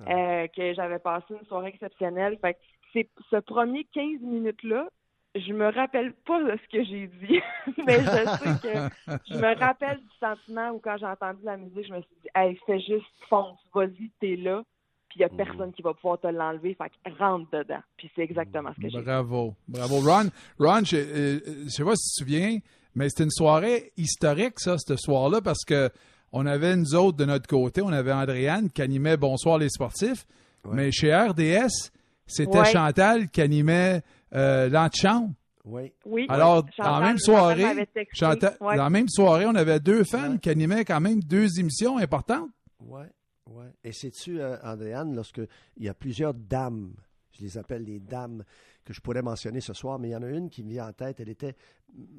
euh, que j'avais passé une soirée exceptionnelle. Fait que c'est ce premier 15 minutes-là, je me rappelle pas de ce que j'ai dit, mais je sais que je me rappelle du sentiment où quand j'ai entendu la musique, je me suis dit, hey, fais juste fonce, vas-y, t'es là, puis il y a personne qui va pouvoir te l'enlever, fait que rentre dedans. Puis c'est exactement ce que j'ai fait. Bravo. Bravo. Ron, Ron je, euh, je sais pas si tu te souviens, Mais c'était une soirée historique, ça, ce soir-là, parce que on avait nous autres de notre côté, on avait Andréane qui animait Bonsoir les sportifs, Ouais. mais chez RDS, c'était Ouais. Chantal qui animait euh, l'antichambre. Oui. Oui. Alors, même soirée. Chantal- Ouais. dans la même soirée, on avait deux femmes Ouais. qui animaient quand même deux émissions importantes. Oui, oui. Et sais-tu, euh, Andréane, lorsque il y a plusieurs dames, je les appelle les dames que je pourrais mentionner ce soir, mais il y en a une qui me vient en tête. Elle était,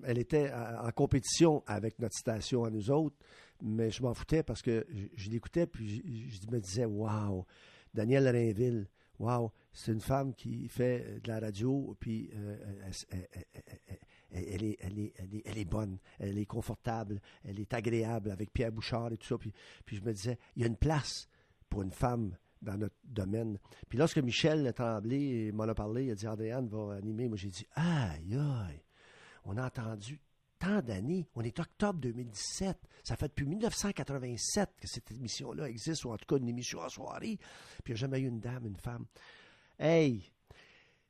elle était en en compétition avec notre station à nous autres, mais je m'en foutais parce que je, je l'écoutais puis je, je me disais, waouh, Danielle Rainville, waouh, c'est une femme qui fait de la radio, puis euh, elle, est, elle, est, elle, est, elle est bonne, elle est confortable, elle est agréable avec Pierre Bouchard et tout ça. Puis, puis je me disais, il y a une place pour une femme dans notre domaine. Puis lorsque Michel Tremblay m'en a parlé, il a dit Andréane va animer. Moi, j'ai dit Aïe, aïe, on a entendu tant d'années. On est octobre 2017. Ça fait depuis 1987 que cette émission-là existe, ou en tout cas une émission en soirée. Puis il n'y a jamais eu une dame, une femme. Hey,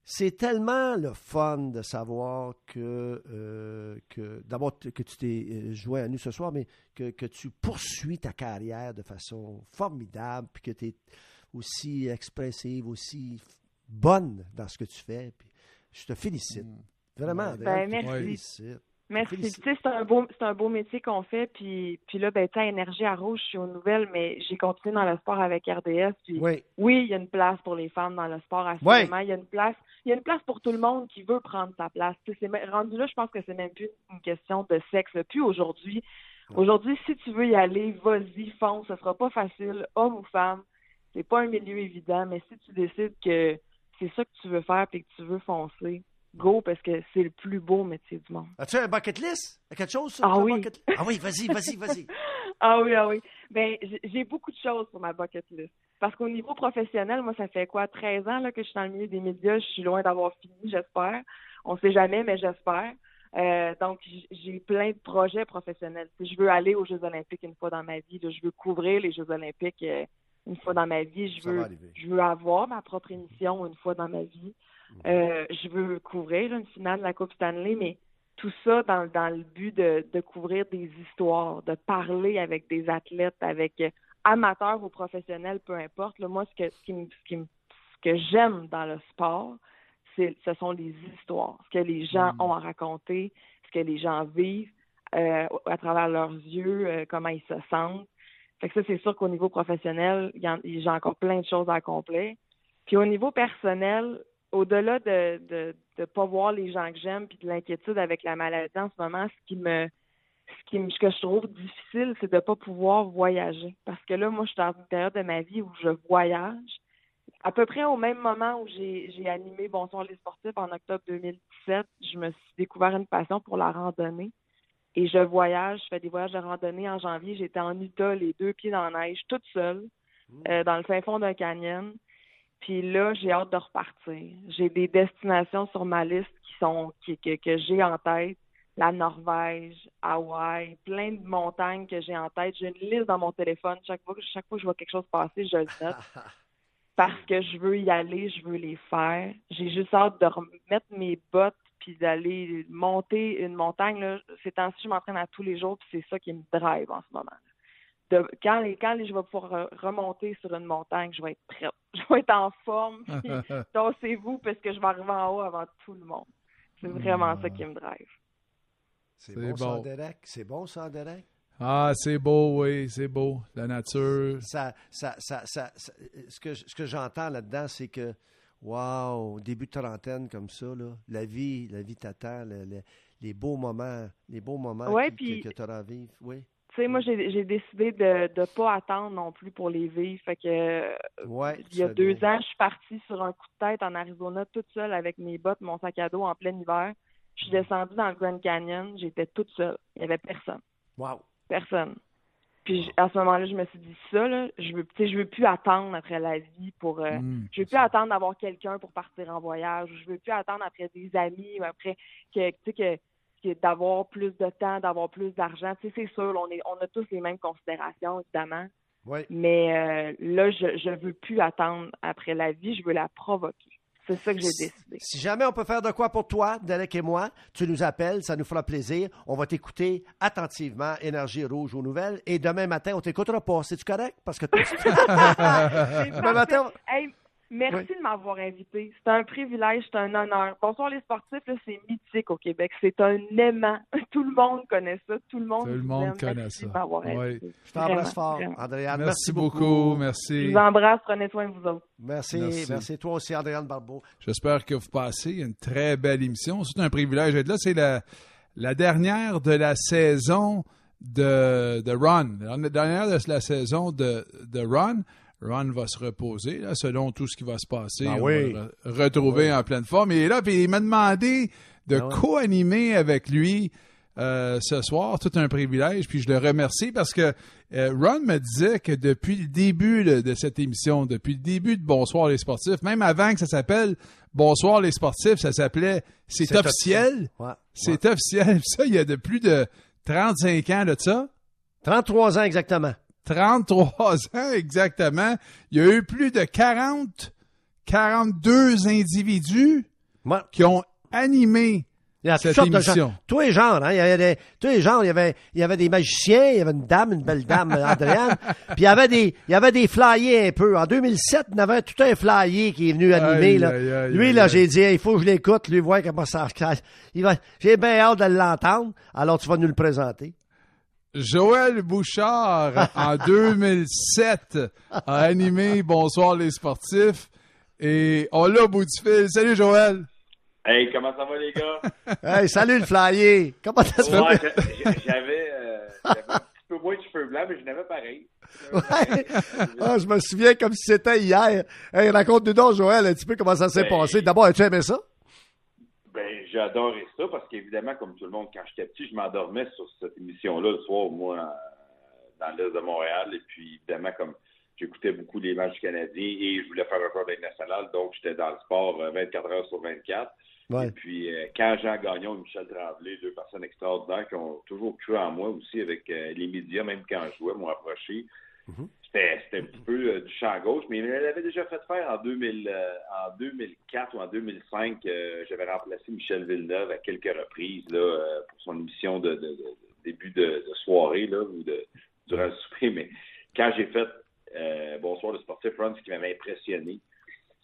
c'est tellement le fun de savoir que, euh, que d'abord que tu t'es euh, joint à nous ce soir, mais que, que tu poursuis ta carrière de façon formidable, puis que tu es aussi expressive, aussi bonne dans ce que tu fais. Puis je te félicite. Vraiment, Ouais. Adrien, Ben, merci. félicite. Merci. Félicite. Tu sais, c'est un beau, c'est un beau métier qu'on fait. Puis, puis là, ben, à Énergie à Rouge, je suis aux nouvelles, mais j'ai continué dans le sport avec RDS. Puis Oui, oui, il y a une place pour les femmes dans le sport, assurément. Il y a une place, il y a une place pour tout le monde qui veut prendre sa place. C'est rendu là, je pense que c'est même plus une question de sexe. là. Puis aujourd'hui, aujourd'hui, si tu veux y aller, vas-y, fonce. Ce sera pas facile, homme ou femme. C'est pas un milieu évident, mais si tu décides que c'est ça que tu veux faire et que tu veux foncer, go parce que c'est le plus beau métier du monde. As-tu un bucket list? Quelque chose? sur Ah oui. bucket- Ah oui, vas-y, vas-y, vas-y. Ah oui, ah oui. Ben, j'ai beaucoup de choses sur ma bucket list. Parce qu'au niveau professionnel, moi, ça fait quoi, 13 ans là, que je suis dans le milieu des médias. Je suis loin d'avoir fini, j'espère. On sait jamais, mais j'espère. Euh, donc, j'ai plein de projets professionnels. Si je veux aller aux Jeux olympiques une fois dans ma vie, là, je veux couvrir les Jeux olympiques euh, une fois dans ma vie. Je Ça va veux, arriver. je veux avoir ma propre émission une fois dans ma vie. Euh, je veux couvrir une finale de la Coupe Stanley, mais tout ça dans, dans le but de, de couvrir des histoires, de parler avec des athlètes, avec euh, amateurs ou professionnels, peu importe. Là, moi, ce que, ce qui me- ce qui me- ce que j'aime dans le sport, ce sont les histoires, ce que les gens ont à raconter, ce que les gens vivent euh, à travers leurs yeux, euh, comment ils se sentent. Fait que ça, c'est sûr qu'au niveau professionnel, j'ai encore plein de choses à accomplir. Puis au niveau personnel, au-delà de de de pas voir les gens que j'aime puis de l'inquiétude avec la maladie en ce moment, ce qui me ce qui me, ce que je trouve difficile, c'est de pas pouvoir voyager. Parce que là, moi, je suis dans une période de ma vie où je voyage. À peu près au même moment où j'ai j'ai animé Bonsoir les sportifs en octobre 2017, je me suis découvert une passion pour la randonnée. Et je voyage, je fais des voyages de randonnée en janvier. J'étais en Utah, les deux pieds dans la neige, toute seule, euh, dans le fin fond d'un canyon. Puis là, j'ai hâte de repartir. J'ai des destinations sur ma liste qui sont qui, que, que j'ai en tête. La Norvège, Hawaï, plein de montagnes que j'ai en tête. J'ai une liste dans mon téléphone. Chaque fois, que- chaque fois que je vois quelque chose passer, je le note. Parce que je veux y aller, je veux les faire. J'ai juste hâte de remettre mes bottes puis d'aller monter une montagne. Là. Ces temps-ci, je m'entraîne à tous les jours, puis c'est ça qui me drive en ce moment de, quand, les, quand les- je vais pouvoir re- remonter sur une montagne, je vais être prête. Je vais être en forme. Dansez-vous parce que je vais arriver en haut avant tout le monde. C'est vraiment ça qui me drive. C'est bon, ça, bon. Derek? C'est bon, ça, Derek? Ah, c'est beau, oui, c'est beau. La nature. Ça, ça, ça, ça, ça- ce que, ce que j'entends là-dedans, c'est que, wow, début de trentaine comme ça, là, la vie, la vie t'attend, le- le- les beaux moments, les beaux moments Ouais, puis- que, tu auras à vivre. Oui. Tu sais, moi, j'ai j'ai décidé de ne pas attendre non plus pour les vivre. Fait que Ouais, il y a deux bien. ans, je suis partie sur un coup de tête en Arizona toute seule avec mes bottes, mon sac à dos en plein hiver. Je suis descendue dans le Grand Canyon, j'étais toute seule. Il n'y avait personne. Wow. Personne. Puis à ce moment-là, je me suis dit ça, là, je veux, je veux plus attendre après la vie pour. euh, Mm. je veux plus attendre d'avoir quelqu'un pour partir en voyage. Je veux plus attendre après des amis ou après que, tu sais, que, que d'avoir plus de temps, d'avoir plus d'argent. Tu sais, c'est sûr, on est, on a tous les mêmes considérations, évidemment. Oui. Mais euh, là, je, je veux plus attendre après la vie, je veux la provoquer. C'est ça que j'ai décidé. Si jamais on peut faire de quoi pour toi, Derek et moi, tu nous appelles, ça nous fera plaisir. On va t'écouter attentivement, Énergie Rouge aux nouvelles. Et demain matin, on t'écoutera pas. C'est-tu correct? Parce que Demain matin, Hey, merci Oui. de m'avoir invité. C'est un privilège, c'est un honneur. Bonsoir les sportifs, là, c'est mythique au Québec. C'est un aimant. Tout le monde connaît ça. Tout le monde, Tout le monde aime. connaît Merci ça. de m'avoir Oui. invité. je t'embrasse Vraiment, fort, vraiment. Andréane. Merci, beaucoup. Merci. Je vous embrasse. Prenez soin de vous autres. Merci, Merci. merci. Toi aussi, Andréane Barbeau. J'espère que vous passez une très belle émission. C'est un privilège d'être là. C'est la, la dernière de la saison de, de Ron. La dernière de la saison de, de Ron. Ron va se reposer, là, selon tout ce qui va se passer. Ben On oui. va le re- retrouver en pleine forme. Il est là, puis il m'a demandé de Ben co-animer avec lui euh, ce soir. Tout un privilège. Puis je le remercie parce que euh, Ron me disait que depuis le début de, de cette émission, depuis le début de Bonsoir les sportifs, même avant que ça s'appelle Bonsoir les sportifs, ça s'appelle C'est officiel. Ouais. C'est officiel. Ça, il y a de plus de 35 ans de ça. 33 ans exactement. 33 ans exactement. Il y a eu plus de 40, 42 individus Ouais. qui ont animé Il y a toutes cette sortes de émission. Tous les genres, hein. Il y avait des, tous les genres. Il y avait, il y avait des magiciens, il y avait une dame, une belle dame, Andréane. Puis il y avait des, il y avait des flyers un peu. En 2007, il y avait tout un flyer qui est venu animer, Aïe, là. aïe, aïe, lui, là, j'ai dit, il faut que je l'écoute, lui, voir comment ça, il va, j'ai bien hâte de l'entendre. Alors, tu vas nous le présenter. Joël Bouchard, en 2007, a animé Bonsoir les sportifs. Et on l'a au bout du fil. Salut Joël. Hey, comment ça va, les gars? Hey, salut le flyer. Comment ça se fait? Ouais, j'a- j'avais euh, j'avais un petit peu moins de cheveux blancs, mais je n'avais pareil. Ouais. Ah, je me souviens comme si c'était hier. Hey, raconte-nous donc, Joël, un petit peu comment ça s'est Ben, passé. D'abord, as-tu aimé ça? Ben, j'ai adoré ça parce qu'évidemment, comme tout le monde, quand j'étais petit, je m'endormais sur cette émission-là le soir, moi, dans l'Est de Montréal. Et puis, évidemment, comme j'écoutais beaucoup les matchs du Canadien et je voulais faire un peu national, donc j'étais dans le sport euh, 24 heures sur 24. Ouais. Et puis, euh, quand Jean Gagnon et Michel Tremblay, deux personnes extraordinaires qui ont toujours cru en moi aussi avec euh, les médias, même quand je jouais, m'ont approché. C'était c'était un petit peu euh, du champ gauche, mais il me l'avait déjà fait faire en, 2000, euh, en 2004 ou en 2005. euh, J'avais remplacé Michel Villeneuve à quelques reprises là, pour son émission de, de- de- de début de, de soirée là, ou de, durant le souper. Mais quand j'ai fait Bonsoir le sportif Run, ce qui m'avait impressionné,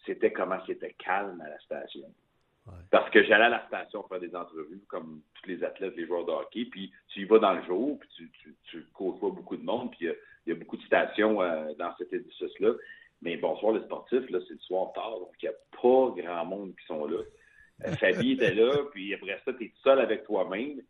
c'était comment c'était calme à la station. Parce que j'allais à la station faire des entrevues, comme tous les athlètes, les joueurs de hockey, puis tu y vas dans le jour, puis tu, tu, tu côtoies beaucoup de monde, puis il y a- beaucoup de stations euh, dans cet édifice-là. Mais bonsoir les sportifs, là, c'est le soir tard, donc il n'y a pas grand monde qui sont là. Euh, Fabie était là, puis après ça, tu es seul avec toi-même.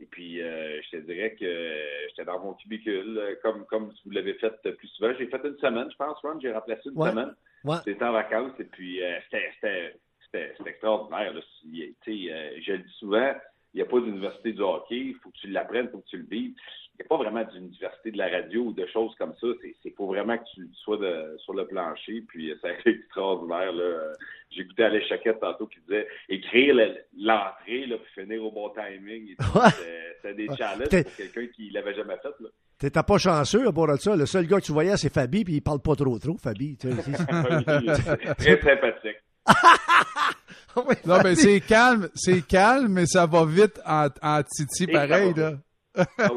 Et puis, euh, je te dirais que j'étais dans mon cubicule, euh, comme, comme vous l'avez fait plus souvent. J'ai fait une semaine, je pense, Ron, j'ai remplacé une Ouais. semaine. Ouais. C'était en vacances, et puis c'était- extraordinaire. Là. Je le dis souvent, il n'y a pas d'université du hockey, il faut que tu l'apprennes, il faut que tu le vives. Il n'y a pas vraiment d'université de la radio ou de choses comme ça. C'est il faut vraiment que tu sois de- sur le plancher, puis euh, ça a été extraordinaire. Là. Euh, J'écoutais Alain Chaquette tantôt qui disait écrire le- l'entrée, là, puis finir au bon timing. c'était des challenges pour quelqu'un qui l'avait jamais fait. Là. T'étais pas chanceux à part de ça. Le seul gars que tu voyais, c'est Fabi, puis il parle pas trop trop, Fabi. tu sais. Très sympathique. Oui, Non, mais c'est calme, c'est calme, mais ça va vite en, en titi pareil, là. Ah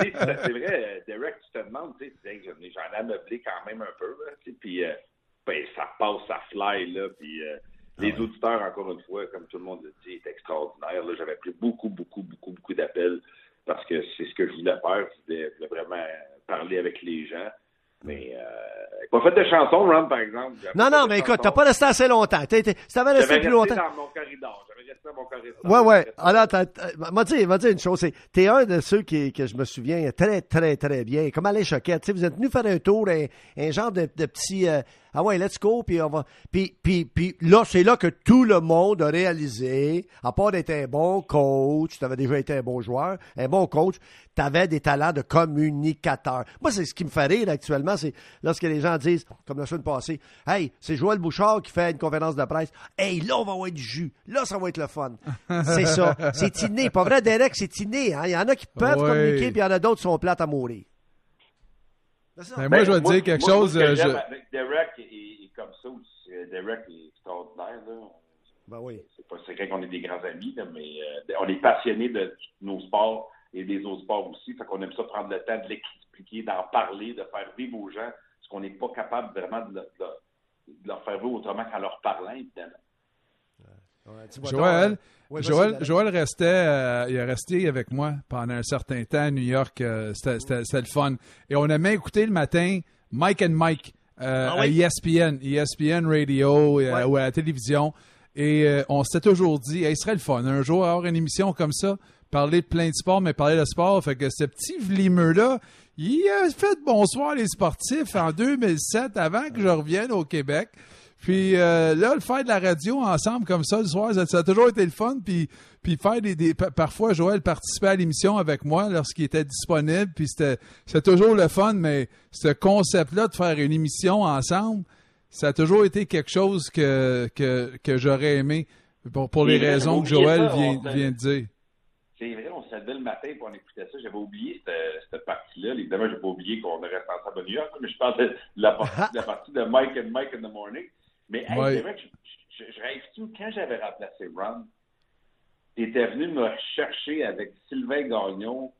c'est vrai, euh, Derek, tu te demandes, tu sais, j'en ai- j'en ai ameublé quand même un peu, là, puis euh, ben, ça passe, ça fly, là, puis euh, les auditeurs, encore une fois, comme tout le monde le dit, est extraordinaire, là, j'avais pris beaucoup, beaucoup, beaucoup, beaucoup d'appels parce que c'est ce que je voulais faire, je voulais, je voulais vraiment parler avec les gens, mais euh, pas fait de chansons, Ron, par exemple. J'avais Non, non, mais écoute, t'as pas resté assez longtemps. T'es- t'es- Si t'avais resté J'avais plus resté longtemps. dans mon corridor, j'avais resté dans mon corridor. Ouais, ouais. J'avais resté- Alors, t'as- m'a dit, m'a dit une chose, c'est, t'es un de ceux qui, que je me souviens très, très, très bien. Comme Alain Choquette, tu sais, vous êtes venu faire un tour, un, un genre de, de petit, euh, ah ouais, let's go, puis on va, puis, puis, puis là, c'est là que tout le monde a réalisé, à part d'être un bon coach, t'avais déjà été un bon joueur, un bon coach, t'avais des talents de communicateur. Moi, c'est ce qui me fait rire actuellement, c'est lorsque les gens disent, comme la semaine passée, hey, c'est Joël Bouchard qui fait une conférence de presse. Hey, là, on va avoir du jus. Là, ça va être le fun. c'est ça. C'est inné. Pas vrai, Derek, c'est inné. hein. Il y en a qui peuvent Ouais. communiquer, puis il y en a d'autres qui sont plates à mourir. Ça. Mais moi, je vais te Ben, dire quelque moi, chose. Moi, euh, que je- j'aime avec Derek et, et comme ça, c'est que Derek est extraordinaire. Là. Ben oui. C'est pas secret qu'on est des grands amis, là, mais euh, on est passionnés de nos sports et des autres sports aussi. Fait qu'on aime ça prendre le temps de l'expliquer, d'en parler, de faire vivre aux gens ce qu'on n'est pas capable vraiment de, le- de- de leur faire vivre autrement qu'en leur parlant, évidemment. Ouais, Joël, euh, ouais, Joël. Joël restait, euh, il est resté avec moi pendant un certain temps à New York. euh, c'était, le fun. Et on aimait écouter le matin Mike and Mike euh, Ah à? ESPN, ESPN Radio Ouais. ou à la télévision. Et on s'était toujours dit, hey, ce serait le fun un jour avoir une émission comme ça, parler de plein de sports, mais parler de sport. Fait que ce petit vlimeux-là, il a fait bonsoir les sportifs en 2007 avant que je revienne au Québec. Puis euh, là, le faire de la radio ensemble comme ça le soir, ça, ça a toujours été le fun. Puis, puis faire des, des- pa- parfois, Joël participait à l'émission avec moi lorsqu'il était disponible. Puis c'était, c'était toujours le fun, mais ce concept-là de faire une émission ensemble, ça a toujours été quelque chose que, que, que j'aurais aimé pour, pour les C'est raisons que Joël ça, vient, vient de dire. C'est vrai, on se levait le matin pour on écoutait ça. J'avais oublié cette, cette partie-là. Évidemment, j'ai pas oublié qu'on reste ensemble à New York, mais je parlais de la partie, de la partie de Mike and Mike in the morning. Mais hey, Ouais. c'est vrai que je, je, je rêve-tu, quand j'avais remplacé Ron, t'étais venu me chercher avec Sylvain Gagnon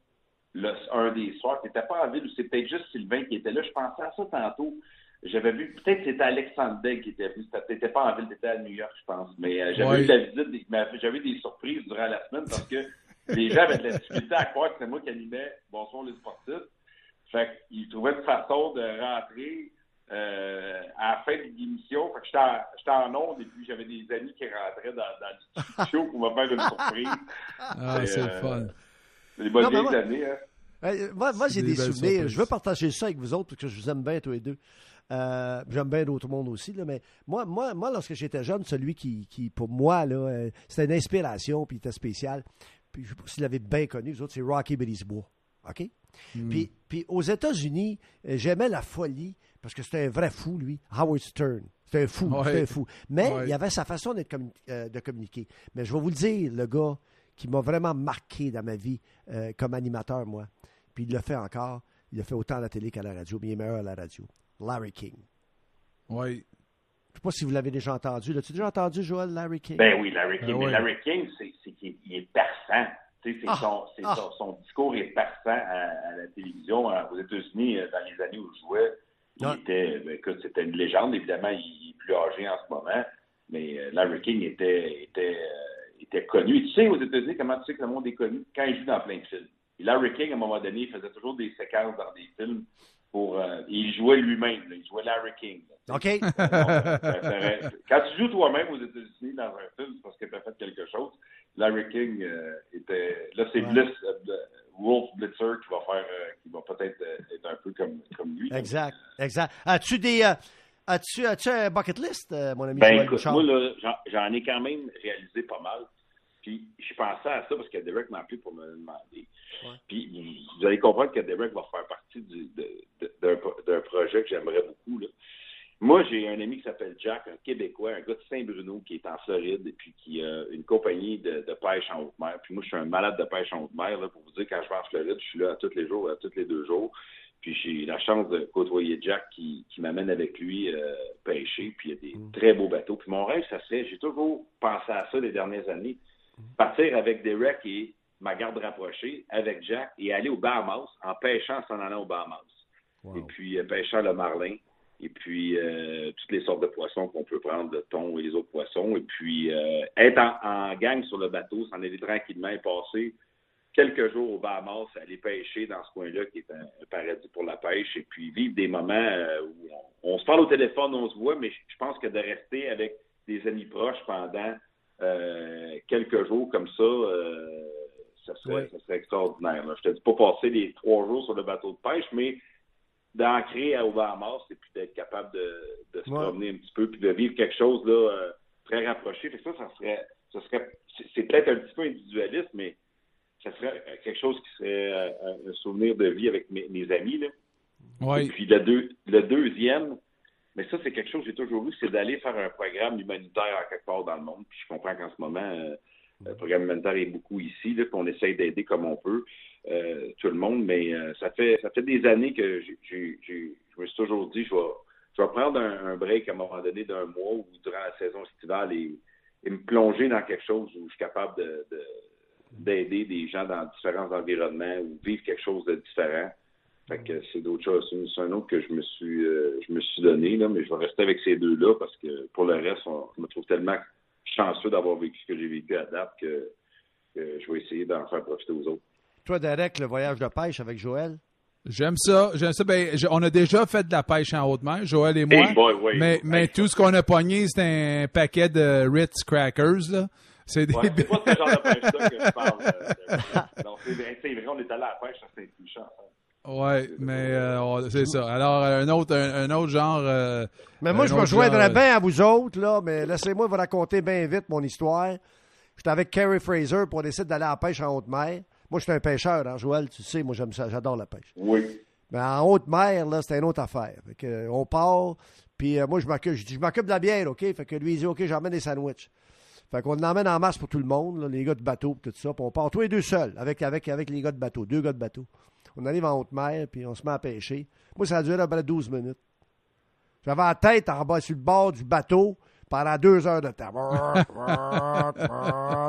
le, un des soirs. T'étais pas en ville ou c'est peut-être juste Sylvain qui était là. Je pensais à ça tantôt. J'avais vu, peut-être que c'était Alexandre qui était venu. C'était- T'étais pas en ville, t'étais à New York, je pense. Mais euh, j'avais Ouais. eu la visite, j'avais eu des surprises durant la semaine parce que les gens avaient de la difficulté à croire que c'est moi qui animais Bonsoir les sportifs. Fait qu'ils trouvaient une façon de rentrer euh, à la fin de l'émission. Fait que j'étais en, onde et puis j'avais des amis qui rentraient dans, dans le studio pour me faire une surprise. Ah, c'est le euh, fun. Des bonnes Non, mais vieilles moi- années, hein. Euh, moi, j'ai des souvenirs. surprises. Je veux partager ça avec vous autres parce que je vous aime bien tous les deux. Euh, J'aime bien d'autres mondes aussi. Là, mais moi, moi, moi, lorsque j'étais jeune, celui qui, qui pour moi, là, euh, c'était une inspiration, puis il était spécial. Puis je sais pas si vous l'avez bien connu, vous autres, c'est Rocky Brisebois. OK? Puis, puis aux États-Unis, j'aimais la folie parce que c'était un vrai fou, lui. Howard Stern. C'était un fou. Ouais. C'était un fou. Mais Ouais. il avait sa façon d'être communi- euh, de communiquer. Mais je vais vous le dire, le gars qui m'a vraiment marqué dans ma vie euh, comme animateur, moi. Puis il le fait encore. Il le fait autant à la télé qu'à la radio, mais il est meilleur à la radio. Larry King. Oui. Je ne sais pas si vous l'avez déjà entendu. L'as-tu déjà entendu, Joël, Larry King? Ben oui, Larry King. Ben Mais oui. Larry King, c'est c'est qu'il il est perçant. Ah, son, c'est ah. son, son discours est perçant à, à la télévision. Euh, Aux États-Unis, euh, dans les années où je jouais, il était, ben, écoute, c'était une légende. Évidemment, il est plus âgé en ce moment, mais euh, Larry King était, était, euh, était connu. Et tu sais, aux États-Unis, comment tu sais que le monde est connu? Quand il joue dans plein de films. Et Larry King, à un moment donné, il faisait toujours des séquences dans des films pour. euh, il jouait lui-même. là. Il jouait Larry King. là. OK. Donc, Quand tu joues toi-même aux États-Unis dans un film, c'est parce que tu as fait quelque chose. Larry King euh, était. Là, c'est Ouais. Bliss, de- Wolf Blitzer qui va faire, euh, qui va peut-être euh, être un peu comme, comme lui. exact. Exact. As-tu des. euh, as-tu, as-tu un bucket list, mon ami Ben, écoute, moi, là, j'en, ai quand même réalisé pas mal. Puis, je pensais à ça parce que Derek m'a appelé pour me le demander. Puis, vous allez comprendre que Derek va faire partie d'un projet que j'aimerais beaucoup. Là. Moi, j'ai un ami qui s'appelle Jack, un Québécois, un gars de Saint-Bruno qui est en Floride et puis qui a une compagnie de, de pêche en haute mer. Puis moi, je suis un malade de pêche en haute mer. Là, pour vous dire, quand je vais en Floride, je suis là tous les jours, à tous les deux jours. Puis j'ai la chance de côtoyer Jack qui, qui m'amène avec lui euh, pêcher. Puis il y a des très beaux bateaux. Puis mon rêve, ça serait, j'ai toujours pensé à ça les dernières années, partir avec Derek et ma garde rapprochée, avec Jack, et aller aux Bahamas en pêchant en s'en allant aux Bahamas. Et puis euh, pêchant le marlin. Et puis euh, toutes les sortes de poissons qu'on peut prendre, le thon et les autres poissons. Et puis euh, être en, en gang sur le bateau, s'en aller tranquillement et passer quelques jours aux Bahamas, aller pêcher dans ce coin-là qui est un, un paradis pour la pêche, et puis vivre des moments euh, où on, on se parle au téléphone, on se voit, mais je je pense que de rester avec des amis proches pendant quelques jours comme ça, ça, serait, Ouais. ça serait extraordinaire. là. Je te dis pas passer les trois jours sur le bateau de pêche, mais d'ancrer à Bahamas et puis d'être capable de, de se Ouais. promener un petit peu puis de vivre quelque chose là euh, très rapproché. Fait que ça, ça serait, ça serait, c'est- peut-être un petit peu individualiste, mais ça serait quelque chose qui serait euh, un, souvenir de vie avec mes, mes amis. Là. Et Oui. puis le, deux, le deuxième, mais ça, c'est quelque chose que j'ai toujours eu, c'est d'aller faire un programme humanitaire à quelque part dans le monde. Puis je comprends qu'en ce moment, euh, le programme humanitaire est beaucoup ici, là, qu'on essaye d'aider comme on peut euh, tout le monde, mais euh, ça fait ça fait des années que j'ai- j'ai- j'ai- je me suis toujours dit, je vais, je vais prendre un, break à un moment donné d'un mois ou durant la saison estivale et, et me plonger dans quelque chose où je suis capable de, de- d'aider des gens dans différents environnements ou vivre quelque chose de différent. Fait que c'est d'autres choses. C'est- C'est un autre que je me suis euh, je me suis donné, là, mais je vais rester avec ces deux-là parce que pour le reste, on- je me trouve tellement chanceux d'avoir vécu ce que j'ai vécu à date que, que je vais essayer d'en faire profiter aux autres. Toi, Derek, le voyage de pêche avec Joël? J'aime ça. J'aime ça. Ben, je- on a déjà fait de la pêche en haute mer, Joël et moi. Hey boy, oui. mais mais Hey, tout ce qu'on a pogné, c'est un paquet de Ritz Crackers. Là. C'est des... Ouais, c'est pas ce genre de pêche-là que je parle. euh, non, c'est vrai, c'est vrai, on est allé à la pêche, ça c'est touchant. Ouais, mais euh, c'est ça. Alors, un autre, un, un autre genre. euh, Mais moi, je me joindrais genre, bien à vous autres, là, mais laissez-moi vous raconter bien vite mon histoire. J'étais avec Kerry Fraser pour décider d'aller à la pêche en haute mer. Moi, je suis un pêcheur, hein, Joël, tu sais, moi, j'aime ça, j'adore la pêche. Oui. Mais en haute mer, là, c'était une autre affaire. Fait que, euh, on part, puis euh, moi, je m'occupe, je dis, je m'occupe de la bière, OK? Fait que lui, il dit, OK, j'emmène des sandwichs. Fait qu'on en emmène en masse pour tout le monde, là, les gars de bateau, tout ça. Puis on part tous les deux seuls, avec, avec, avec les gars de bateau, deux gars de bateau. On arrive en haute mer, puis on se met à pêcher. Moi, ça a duré à peu près 12 minutes. J'avais la tête en bas sur le bord du bateau pendant deux heures de temps.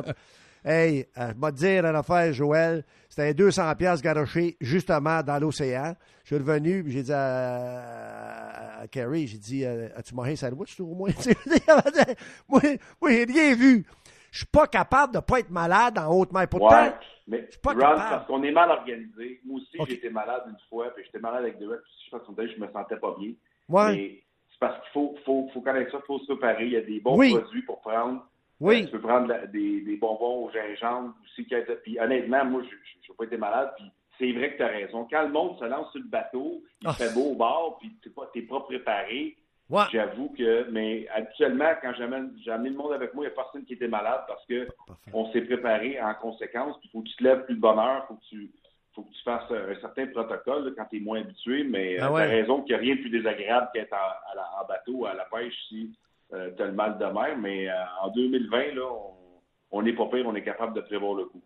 hey, euh, je vais te dire une affaire, Joël. C'était 200 pièces garochées justement dans l'océan. Je suis revenu, j'ai dit à, à Kerry, j'ai dit, euh, as-tu mangé un sandwich, au moins? moi, moi j'ai rien vu. Je suis pas capable de pas être malade en haute mer. Pourtant, Ouais, mais pas Ron, capable. parce qu'on est mal organisé. Moi aussi, Ok. j'ai été malade une fois, puis j'étais malade avec Derek, puis je pense que je me sentais pas bien. ouais, Mais c'est parce qu'il faut, faut, faut connaître ça, il faut se préparer. Il y a des bons Oui. produits pour prendre. Euh, tu peux prendre la- des, des bonbons au gingembre aussi. Puis honnêtement, moi, je n'ai pas été malade. Puis c'est vrai que tu as raison. Quand le monde se lance sur le bateau, il Ah. fait beau au bord, puis tu n'es pas, t'es pas préparé. ouais. J'avoue que, mais habituellement, quand j'amène, j'ai amené le monde avec moi, il n'y a personne qui était malade parce que Parfait. on s'est préparé en conséquence. Il faut que tu te lèves plus de bonne heure, faut que tu faut que tu fasses un certain protocole là, quand tu es moins habitué, mais Ah tu as raison qu'il n'y a rien de plus désagréable qu'être en, en bateau à la pêche si tu as le mal de mer. Mais euh, en 2020, là, on n'est pas pire, on est capable de prévoir le coup.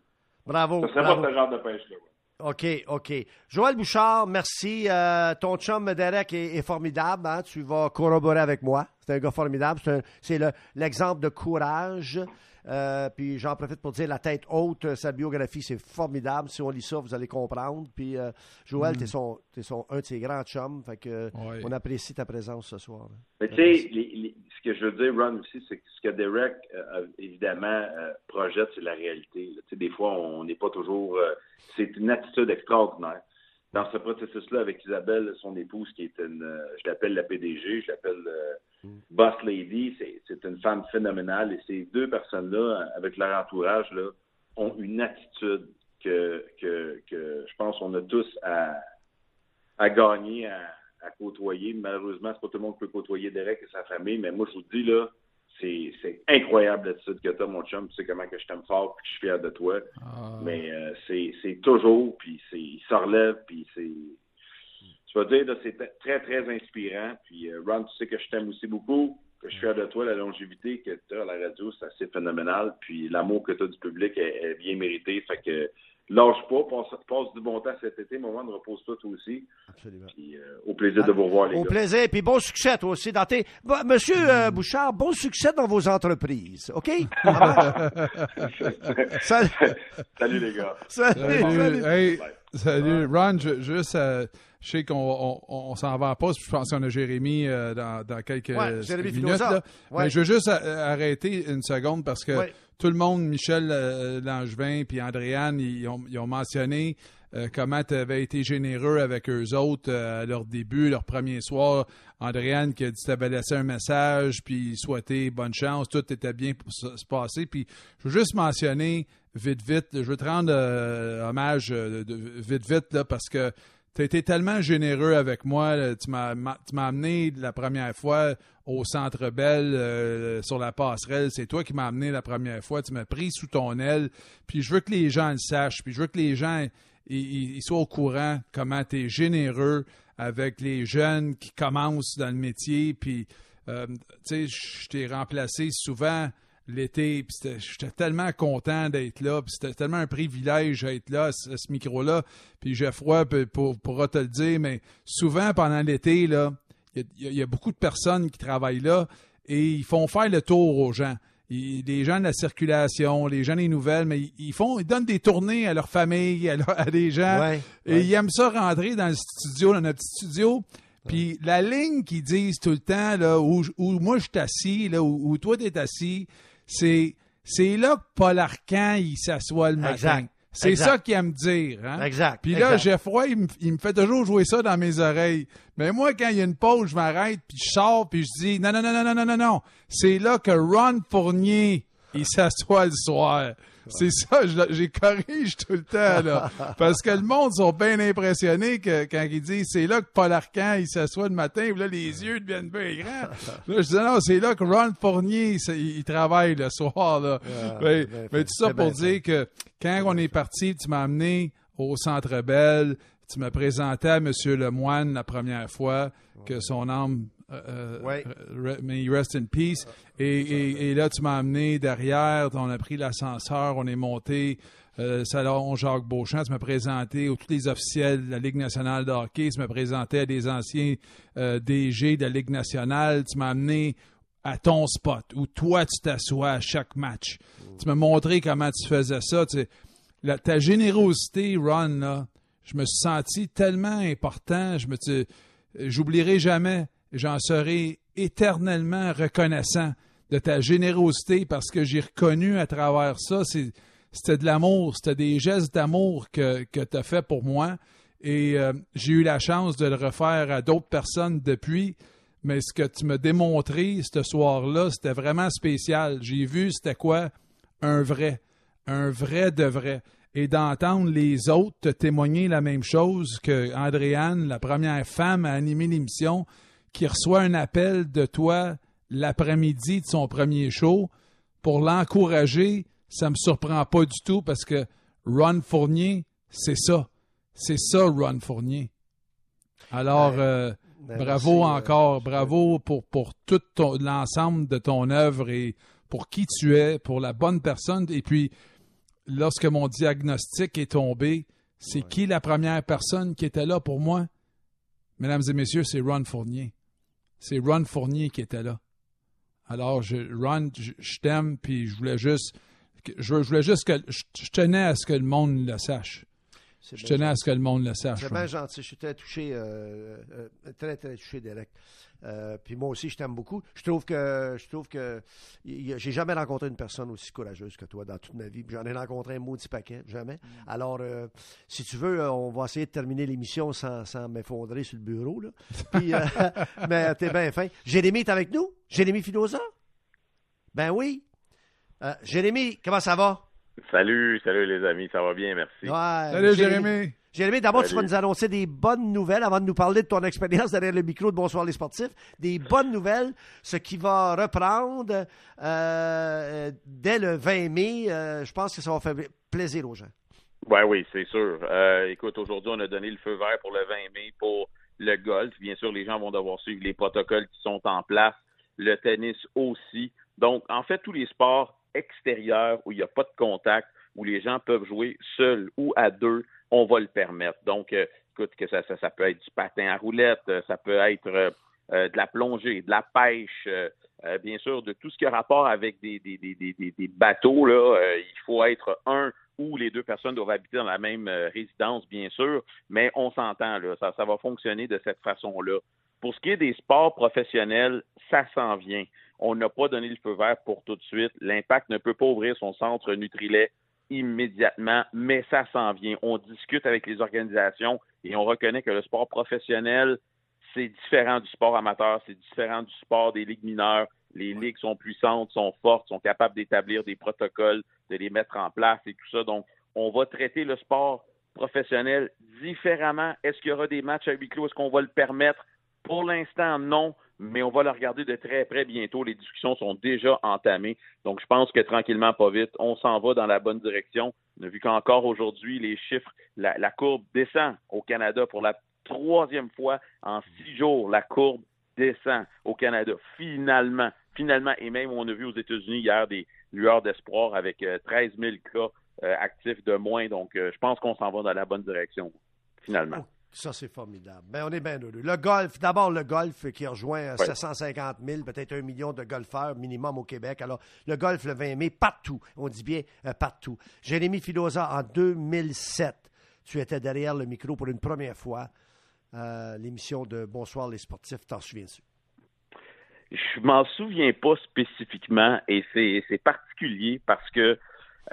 Bravo. Ce serait bravo. pas ce genre de pêche-là. ouais. OK, OK. Joël Bouchard, merci. Euh, ton chum Derek est, est formidable. hein. Tu vas corroborer avec moi. C'est un gars formidable. C'est l'exemple de courage. Euh, puis j'en profite pour dire la tête haute, euh, sa biographie, c'est formidable. Si on lit ça, vous allez comprendre. Puis euh, Joël, t'es son, t'es son, un de ses grands chums. Fait que Ouais. on apprécie ta présence ce soir. Mais tu sais, ce que je veux dire, Ron, aussi, c'est que ce que Derek, euh, évidemment, euh, projette, c'est la réalité. Tu sais, des fois, on n'est pas toujours... euh, c'est une attitude extraordinaire. Dans ce processus-là, avec Isabelle, son épouse, qui est une... euh, je l'appelle la PDG, je l'appelle euh, Boss Lady, c'est, une femme phénoménale. Et ces deux personnes-là, avec leur entourage, là, ont une attitude que, que, que je pense qu'on a tous à, à gagner, à, à côtoyer. Malheureusement, c'est pas tout le monde qui peut côtoyer Derek et sa famille, mais moi, je vous dis, là, c'est, incroyable l'attitude que tu as, mon chum. Tu sais comment que je t'aime fort et que je suis fier de toi. Ah. Mais euh, c'est, toujours, puis c'est, il se relève, puis c'est... Dire, c'est très, très inspirant. Puis, euh, Ron, tu sais que je t'aime aussi beaucoup, que je suis fier de toi, la longévité que tu as à la radio, c'est assez phénoménal. Puis, l'amour que tu as du public est, est bien mérité. Fait que lâche pas, passe, passe du bon temps cet été, moment de repose-toi toi aussi. Absolument. Puis, euh, au plaisir de vous revoir, les Au gars. plaisir. Puis bon succès, toi aussi, dans tes. Bon, Monsieur euh, Bouchard, bon succès dans vos entreprises. OK? Salut. Salut, les gars. Salut. Salut. salut. Hey, Bye. Salut. Ron, je- juste, euh, je sais qu'on on, on s'en va en pause, puis je pense qu'on a Jérémy euh, dans, dans quelques Ouais, Jérémy minutes. Filosa. là. Ouais. Mais je veux juste arrêter une seconde parce que Ouais. tout le monde, Michel euh, Langevin puis Andréane, ils ont, ils ont mentionné euh, comment tu avais été généreux avec eux autres à leur début, leur premier soir. Andréane qui a dit que tu avais laissé un message, puis souhaité bonne chance, tout était bien pour se, se passer. Puis je veux juste mentionner vite, vite, je veux te rendre euh, hommage euh, vite, vite, parce que tu as été tellement généreux avec moi. Tu m'as amené la première fois au Centre Bell euh, sur la passerelle. C'est toi qui m'as amené la première fois. Tu m'as pris sous ton aile. Puis je veux que les gens le sachent. Puis je veux que les gens ils, soient au courant comment tu es généreux avec les jeunes qui commencent dans le métier. Puis, tu sais, je t'ai remplacé souvent l'été, puis j'étais tellement content d'être là, puis c'était tellement un privilège d'être là, à ce, micro-là. Puis Geoffroy pour- pourra te le dire, mais souvent pendant l'été, là, il y, a, il y a beaucoup de personnes qui travaillent là et ils font faire le tour aux gens. Ils- les gens de la circulation, les gens des nouvelles, mais ils- ils font, ils donnent des tournées à leur famille, à, leur- à des gens. Ouais, Et ouais. ils aiment ça rentrer dans le studio, dans notre studio. Puis la ligne qu'ils disent tout le temps, là, où, où moi je suis assis, là, où, où toi t'es assis, c'est, c'est là que Paul Arcan, il s'assoit le matin. Exact. C'est ça qu'il aime dire. Hein? Exact. Puis là, exact. Geoffroy, il me, il me fait toujours jouer ça dans mes oreilles. Mais moi, quand il y a une pause, je m'arrête, puis je sors, puis je dis non, non, non, non, non, non, non, non. C'est là que Ron Fournier, il s'assoit le soir. C'est ça, je- j'ai corrige tout le temps, là. Parce que le monde sont bien impressionnés que, quand ils disent c'est là que Paul Arcan, il s'assoit le matin, puis là, les yeux deviennent bien grands. Là, je dis non, c'est là que Ron Fournier, il, il travaille le soir, là. mais, tout ça pour dire que quand on est parti, tu m'as amené au Centre Bell, tu m'as présenté à M. Lemoine la première fois, que son âme euh, Ouais. euh, re- rest in peace. Et, et- et là, tu m'as amené derrière, on a pris l'ascenseur, on est monté. Euh, salon Jacques Beauchamp, tu m'as présenté aux tous les officiels de la Ligue nationale de hockey, tu m'as présenté à des anciens euh, DG de la Ligue nationale, tu m'as amené à ton spot où toi tu t'assois à chaque match. Tu m'as montré comment tu faisais ça. tu sais. La- ta générosité, Ron, là, je me suis senti tellement important. Je me tu- j'oublierai jamais. J'en serai éternellement reconnaissant de ta générosité parce que j'ai reconnu à travers ça, c'était de l'amour, c'était des gestes d'amour que, que tu as fait pour moi. Et euh, j'ai eu la chance de le refaire à d'autres personnes depuis. Mais ce que tu m'as démontré ce soir-là, c'était vraiment spécial. J'ai vu c'était quoi un vrai, un vrai de vrai. Et d'entendre les autres te témoigner la même chose que Andréane, la première femme à animer l'émission, qui reçoit un appel de toi l'après-midi de son premier show pour l'encourager, ça me surprend pas du tout parce que Ron Fournier, c'est ça. C'est ça, Ron Fournier. Alors, Ben, euh, Ben, bravo merci, euh, encore, bravo pour, pour tout l'ensemble de ton œuvre et pour qui tu es, pour la bonne personne. Et puis, lorsque mon diagnostic est tombé, c'est qui la première personne qui était là pour moi? Mesdames et messieurs, c'est Ron Fournier. C'est Ron Fournier qui était là. Alors, je, Ron, je, t'aime, puis je voulais juste, je, voulais juste que, je tenais à ce que le monde le sache. Je tenais à ce que le monde le sache. C'est bien gentil. Je suis très touché, euh, euh, très, très touché, Derek. Euh, puis moi aussi, je t'aime beaucoup. Je trouve que, je trouve que, j'ai jamais rencontré une personne aussi courageuse que toi dans toute ma vie. J'en ai rencontré un maudit paquet, jamais. Alors, euh, si tu veux, on va essayer de terminer l'émission sans, sans m'effondrer sur le bureau, là. Puis, euh, mais t'es bien fin. Jérémy est avec nous? Jérémy Filosa? Ben oui. Euh, Jérémy, comment ça va? Salut, salut les amis, ça va bien, merci. Ouais, Salut, Jérémy. Jérémy, d'abord, tu vas nous annoncer des bonnes nouvelles avant de nous parler de ton expérience derrière le micro de Bonsoir les sportifs. Des bonnes nouvelles, ce qui va reprendre euh, dès le 20 mai. Euh, je pense que ça va faire plaisir aux gens. Ouais, oui, c'est sûr. Euh, écoute, aujourd'hui, on a donné le feu vert pour le 20 mai pour le golf. Bien sûr, les gens vont devoir suivre les protocoles qui sont en place. Le tennis aussi. Donc, en fait, tous les sports extérieurs où il n'y a pas de contact, où les gens peuvent jouer seuls ou à deux, on va le permettre. Donc, euh, écoute, que ça, ça, peut être du patin à roulette, euh, ça peut être euh, de la plongée, de la pêche, bien sûr, de tout ce qui a rapport avec des, des, des, des, des- bateaux. Là, il faut être un ou les deux personnes doivent habiter dans la même résidence, bien sûr, mais on s'entend, ça, ça va fonctionner de cette façon-là. Pour ce qui est des sports professionnels, ça s'en vient. On n'a pas donné le feu vert pour tout de suite. L'impact ne peut pas ouvrir son centre Nutrilet immédiatement, mais ça s'en vient. On discute avec les organisations et on reconnaît que le sport professionnel, c'est différent du sport amateur, c'est différent du sport des ligues mineures. Les ligues sont puissantes, sont fortes, sont capables d'établir des protocoles, de les mettre en place et tout ça. Donc, on va traiter le sport professionnel différemment. Est-ce qu'il y aura des matchs à huis clos? Est-ce qu'on va le permettre? Pour l'instant, non, mais on va le regarder de très près bientôt. Les discussions sont déjà entamées. Donc, je pense que tranquillement, pas vite, on s'en va dans la bonne direction. On a vu qu'encore aujourd'hui, les chiffres, la, courbe descend au Canada pour la troisième fois en six jours. La courbe descend au Canada. Finalement, finalement, et même on a vu aux États-Unis hier des lueurs d'espoir avec euh, 13 000 cas euh, actifs de moins. Donc, euh, je pense qu'on s'en va dans la bonne direction, finalement. Ça, c'est formidable. Ben, on est bien heureux. Le golf, d'abord le golf qui rejoint euh, Ouais. 750 000, peut-être un million de golfeurs minimum au Québec. Alors, le golf le 20 mai, partout. On dit bien euh, partout. Jérémy Filosa, en 2007, tu étais derrière le micro pour une première fois. euh, L'émission de Bonsoir les sportifs, t'en souviens-tu? Je m'en souviens pas spécifiquement et c'est particulier parce que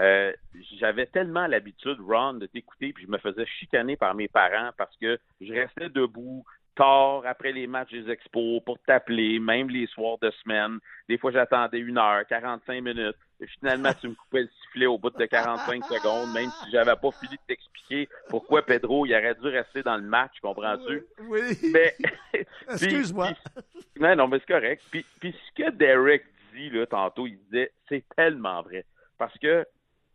euh, j'avais tellement l'habitude, Ron, de t'écouter, puis je me faisais chicaner par mes parents parce que je restais debout tard après les matchs des expos pour t'appeler, même les soirs de semaine. Des fois, j'attendais une heure, 45 minutes. Et finalement, tu me coupais le sifflet au bout de 45 secondes, même si j'avais pas fini de t'expliquer pourquoi Pedro, il aurait dû rester dans le match, comprends-tu? Oui. Mais, Excuse-moi. Non, non, mais c'est correct. Puis, puis ce que Derek dit là, tantôt, il disait, c'est tellement vrai. Parce que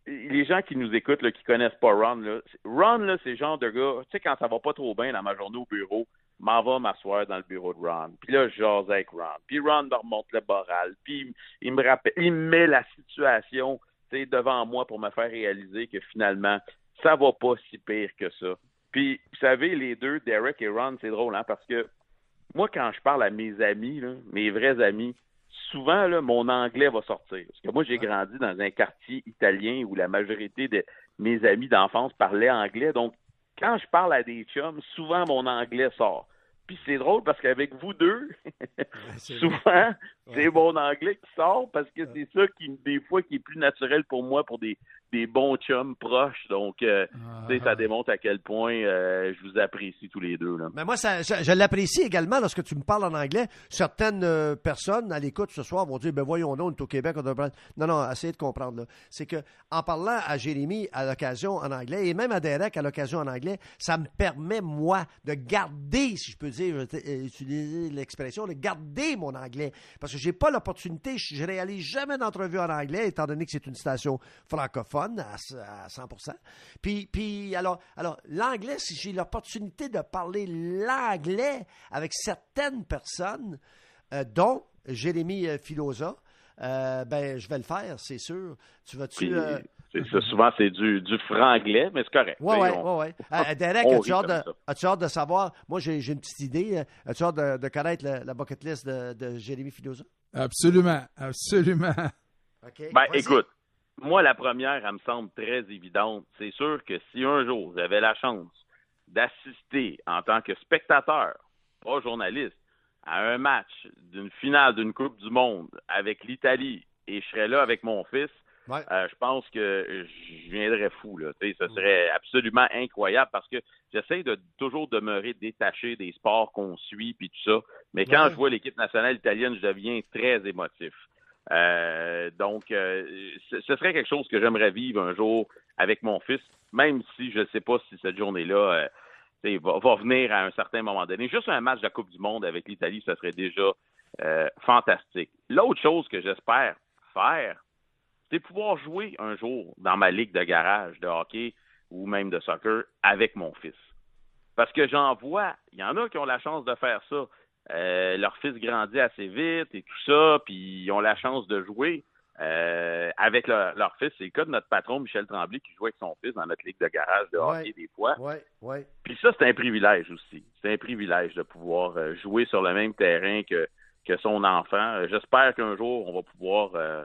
les gens qui nous écoutent, là, qui connaissent pas Ron, Ron, là, c'est le genre de gars, tu sais, quand ça va pas trop bien dans ma journée au bureau, m'en va m'asseoir dans le bureau de Ron. Puis là, je jase avec Ron. Puis Ron me remonte le boral. Puis il me rappelle, il me met la situation, devant moi pour me faire réaliser que finalement, ça va pas si pire que ça. Puis, vous savez, les deux, Derek et Ron, c'est drôle, hein, parce que moi, quand je parle à mes amis, mes vrais amis, souvent, là, mon anglais va sortir. Parce que moi, j'ai grandi dans un quartier italien où la majorité de mes amis d'enfance parlaient anglais. Donc, quand je parle à des chums, souvent, mon anglais sort. Puis c'est drôle parce qu'avec vous deux, c'est souvent, c'est mon anglais qui sort parce que c'est ça qui, des fois, qui est plus naturel pour moi pour des, des bons chums proches. Donc, euh, sais, ça démontre à quel point euh, je vous apprécie tous les deux. Là. Mais moi, ça- je, je l'apprécie également lorsque tu me parles en anglais. Certaines euh, personnes à l'écoute ce soir vont dire ben voyons donc, on est au Québec, on devrait. Non, non, essayez de comprendre. là. C'est que en parlant à Jérémy à l'occasion en anglais et même à Derek à l'occasion en anglais, ça me permet, moi, de garder, si je peux dire, utiliser l'expression, de garder mon anglais. Parce que j'ai pas l'opportunité, je, réalise jamais d'entrevue en anglais, étant donné que c'est une station francophone à, à 100%. Puis, puis alors, alors l'anglais, si j'ai l'opportunité de parler l'anglais avec certaines personnes, euh, dont Jérémy euh, Filosa, euh, ben, je vais le faire, c'est sûr. Tu vas-tu. Ça, souvent, c'est du, du franglais, mais c'est correct. Ouais, ouais, ouais. Euh, Derek, as-tu hâte, de, ça. as-tu hâte de savoir? Moi, j'ai, j'ai une petite idée. euh, As-tu hâte de, de connaître la, la bucket list de, de Jérémy Filosa? Absolument, absolument. OK. Ben, Vas-y. écoute, moi, la première, elle me semble très évidente. C'est sûr que si un jour avez la chance d'assister en tant que spectateur, pas journaliste, à un match d'une finale d'une Coupe du Monde avec l'Italie et je serais là avec mon fils, Ouais. euh, je pense que je viendrais fou. Là. Ce serait absolument incroyable parce que j'essaie de toujours demeurer détaché des sports qu'on suit puis tout ça. Mais quand Ouais. je vois l'équipe nationale italienne, je deviens très émotif. Euh, donc, euh, ce ce serait quelque chose que j'aimerais vivre un jour avec mon fils, même si je ne sais pas si cette journée-là euh, va, va venir à un certain moment donné. Juste un match de la Coupe du Monde avec l'Italie, ça serait déjà euh, fantastique. L'autre chose que j'espère faire, c'est pouvoir jouer un jour dans ma ligue de garage de hockey ou même de soccer avec mon fils. Parce que j'en vois, il y en a qui ont la chance de faire ça. Euh, leur fils grandit assez vite et tout ça, puis ils ont la chance de jouer euh, avec leur, leur fils. C'est le cas de notre patron Michel Tremblay qui joue avec son fils dans notre ligue de garage de Ouais. hockey des fois. Ouais, ouais. Puis ça, c'est un privilège aussi. C'est un privilège de pouvoir euh, jouer sur le même terrain que, que son enfant. Euh, J'espère qu'un jour, on va pouvoir euh,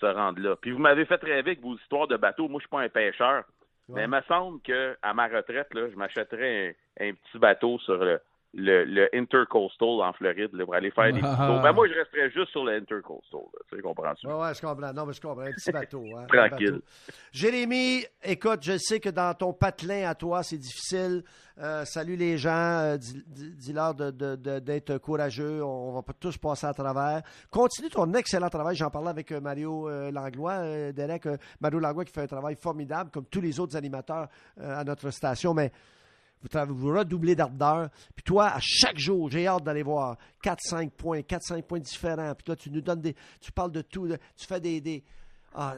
se rendre là. Puis vous m'avez fait rêver avec vos histoires de bateau. Moi, je suis pas un pêcheur. Mais il me semble que à ma retraite, là, je m'achèterais un, un petit bateau sur le, le, le Intercoastal en Floride là, pour aller faire des Ah. Ben, moi, je resterais juste sur le Intercoastal. là. Tu sais, comprends-tu? Ouais, ouais, je comprends. Non, mais je comprends. Un petit bateau. hein, Tranquille. bateau. Jérémy, écoute, je sais que dans ton patelin à toi, c'est difficile. Euh, salut les gens. euh, dis- dis- Dis-leur de- d'être courageux. On va pas tous passer à travers. Continue ton excellent travail. J'en parlais avec euh, Mario euh, Langlois, Derek. Mario Langlois qui fait un travail formidable, comme tous les autres animateurs à notre station. Mais vous, vous redoublez d'ardeur. Puis toi, à chaque jour, j'ai hâte d'aller voir 4-5 points, 4-5 points différents. Puis là, tu nous donnes des. Tu parles de tout. Tu fais des. ah,